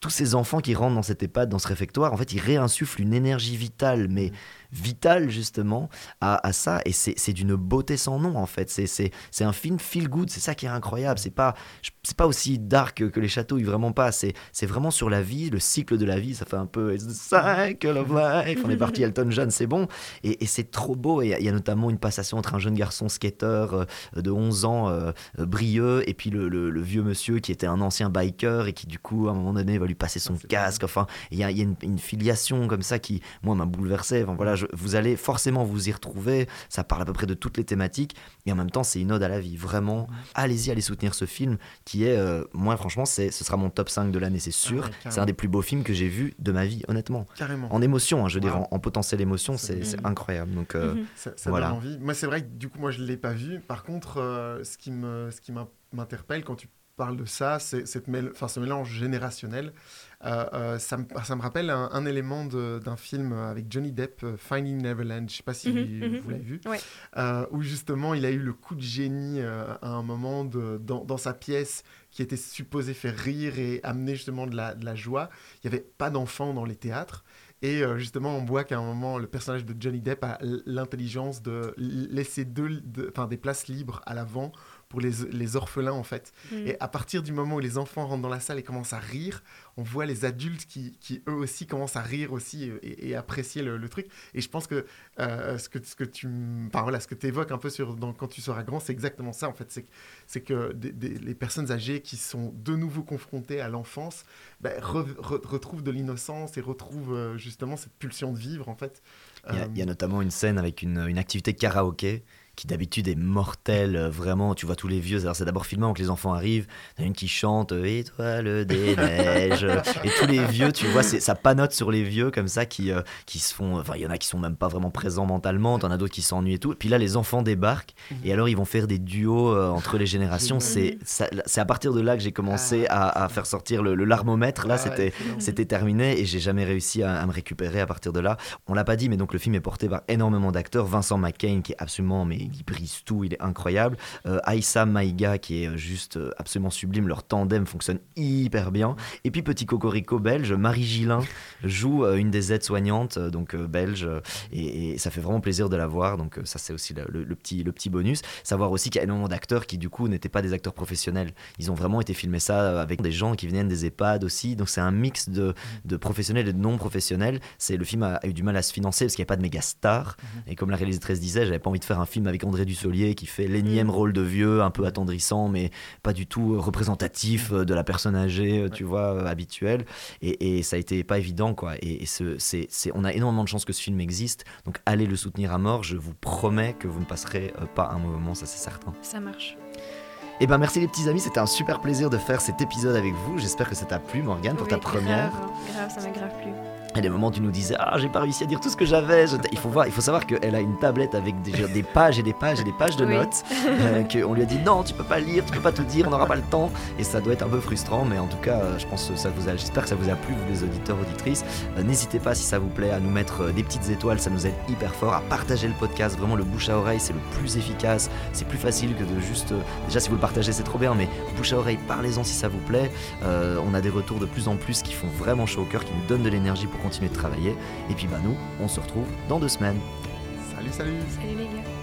tous ces enfants qui rentrent dans cette EHPAD, dans ce réfectoire, en fait, ils réinsufflent une énergie vitale, mais vital justement à, ça. Et c'est d'une beauté sans nom en fait. C'est un film feel good. C'est ça qui est incroyable. C'est pas c'est pas aussi dark que les châteaux vraiment pas. C'est vraiment sur la vie le cycle de la vie. Ça fait un peu It's the cycle of life. On est parti Elton John c'est bon. Et, c'est trop beau. Et il y a notamment une passation entre un jeune garçon skater euh, de 11 ans euh, brieux et puis le, le, vieux monsieur qui était un ancien biker et qui du coup à un moment donné va lui passer son casque. enfin il y a, y a une, une, filiation comme ça qui moi m'a bouleversé. Enfin voilà vous allez forcément vous y retrouver. Ça parle à peu près de toutes les thématiques. Et en même temps, c'est une ode à la vie. Vraiment, allez-y, allez soutenir ce film qui est, euh, moi, franchement, c'est, ce sera mon top 5 de l'année, c'est ah sûr. c'est un des plus beaux films que j'ai vu de ma vie, honnêtement. Carrément. En émotion, hein, je veux dire, en, potentiel émotion, c'est, incroyable. Donc, euh, mhm. ça, voilà. donne envie. Moi, c'est vrai que du coup, moi, je ne l'ai pas vu. Par contre, euh, ce qui, me, ce qui m'interpelle quand tu parles de ça, c'est cette enfin, ce mélange générationnel. Euh, euh, ça, me, ça, me, rappelle un, élément d'un film avec Johnny Depp, euh, Finding Neverland, je ne sais pas si mhm, mhm, vous l'avez vu, où justement il a eu le coup de génie à un moment de, dans, dans, sa pièce qui était supposé faire rire et amener justement de la, de la joie. Il n'y avait pas d'enfants dans les théâtres. Et justement, on voit qu'à un moment, le personnage de Johnny Depp a l'intelligence de laisser deux, des places libres à l'avant pour les, les, orphelins en fait. Mm. Et à partir du moment où les enfants rentrent dans la salle et commencent à rire, on voit les adultes qui, qui eux aussi commencent à rire aussi euh, et, apprécier le, truc. Et je pense que euh, ce que ce que tu enfin, voilà, ce que tu évoques un peu sur dans, quand tu seras grand, c'est exactement ça en fait. C'est c'est que les personnes âgées qui sont de nouveau confrontées à l'enfance ben, retrouvent de l'innocence et retrouvent euh, justement cette pulsion de vivre en fait. Il y, a, notamment une scène avec une, une activité karaoké qui d'habitude est mortel, euh, vraiment, tu vois tous les vieux, c'est d'abord filmé avant que les enfants arrivent, il y a une qui chante euh, Étoile des neiges, et tous les vieux, tu vois, ça panote sur les vieux comme ça, qui, euh, qui se font, enfin il y en a qui sont même pas vraiment présents mentalement, t'en as d'autres qui s'ennuient et tout, et puis là les enfants débarquent, et alors ils vont faire des duos entre les générations, c'est à partir de là que j'ai commencé ah. à, faire sortir le, larmomètre, là ah c'était c'était terminé, et j'ai jamais réussi à, me récupérer à partir de là. On l'a pas dit, mais donc le film est porté par énormément d'acteurs, Vincent McCain qui est absolument mais il brise tout, il est incroyable. Euh, Aïssa Maïga qui est euh, juste euh, absolument sublime, leur tandem fonctionne hyper bien. Et puis petit cocorico belge, Marie Gillin joue une des aides-soignantes, donc belge, et, ça fait vraiment plaisir de la voir. Donc ça c'est aussi le, petit, le petit bonus. Savoir aussi qu'il y a énormément d'acteurs qui du coup n'étaient pas des acteurs professionnels. Ils ont vraiment été filmés ça avec des gens qui viennent des EHPAD aussi. Donc c'est un mix de, de, professionnels et de non professionnels. C'est le film a, eu du mal à se financer parce qu'il n'y a pas de méga stars. Mhm. Et comme la réalisatrice disait, j'avais pas envie de faire un film avec André Dussolier qui fait l'énième mm. rôle de vieux, un peu attendrissant, mais pas du tout représentatif euh, de la personne âgée, euh, tu vois, euh, habituelle. Et, ça a été pas évident, quoi. Et, ce, c'est, on a énormément de chance que ce film existe. Donc allez le soutenir à mort. Je vous promets que vous ne passerez pas un moment, ça c'est certain. Ça marche. Eh ben merci les petits amis, c'était un super plaisir de faire cet épisode avec vous. J'espère que ça t'a plu, Morgane, pour ta première. Grave, ça m'a grave plu. A des moments où tu nous disais Ah, j'ai pas réussi à dire tout ce que j'avais. Il, faut voir, il faut savoir qu'elle a une tablette avec des, des, pages et des pages et des pages de notes. Euh, qu'on lui a dit Non, tu peux pas lire, tu peux pas tout dire, on n'aura pas le temps. Et ça doit être un peu frustrant, mais en tout cas, euh, je pense que ça vous a, j'espère que ça vous a plu, vous les auditeurs, auditrices. Euh, n'hésitez pas, si ça vous plaît, à nous mettre des petites étoiles, ça nous aide hyper fort. À partager le podcast, vraiment le bouche à oreille, c'est le plus efficace. C'est plus facile que de juste. déjà, si vous le partagez, c'est trop bien, mais bouche à oreille, parlez-en si ça vous plaît. on a des retours de plus en plus qui font vraiment chaud au cœur, qui nous donnent de l'énergie pour continuer de travailler. Et puis bah nous, on se retrouve dans deux semaines. Salut, salut Salut les gars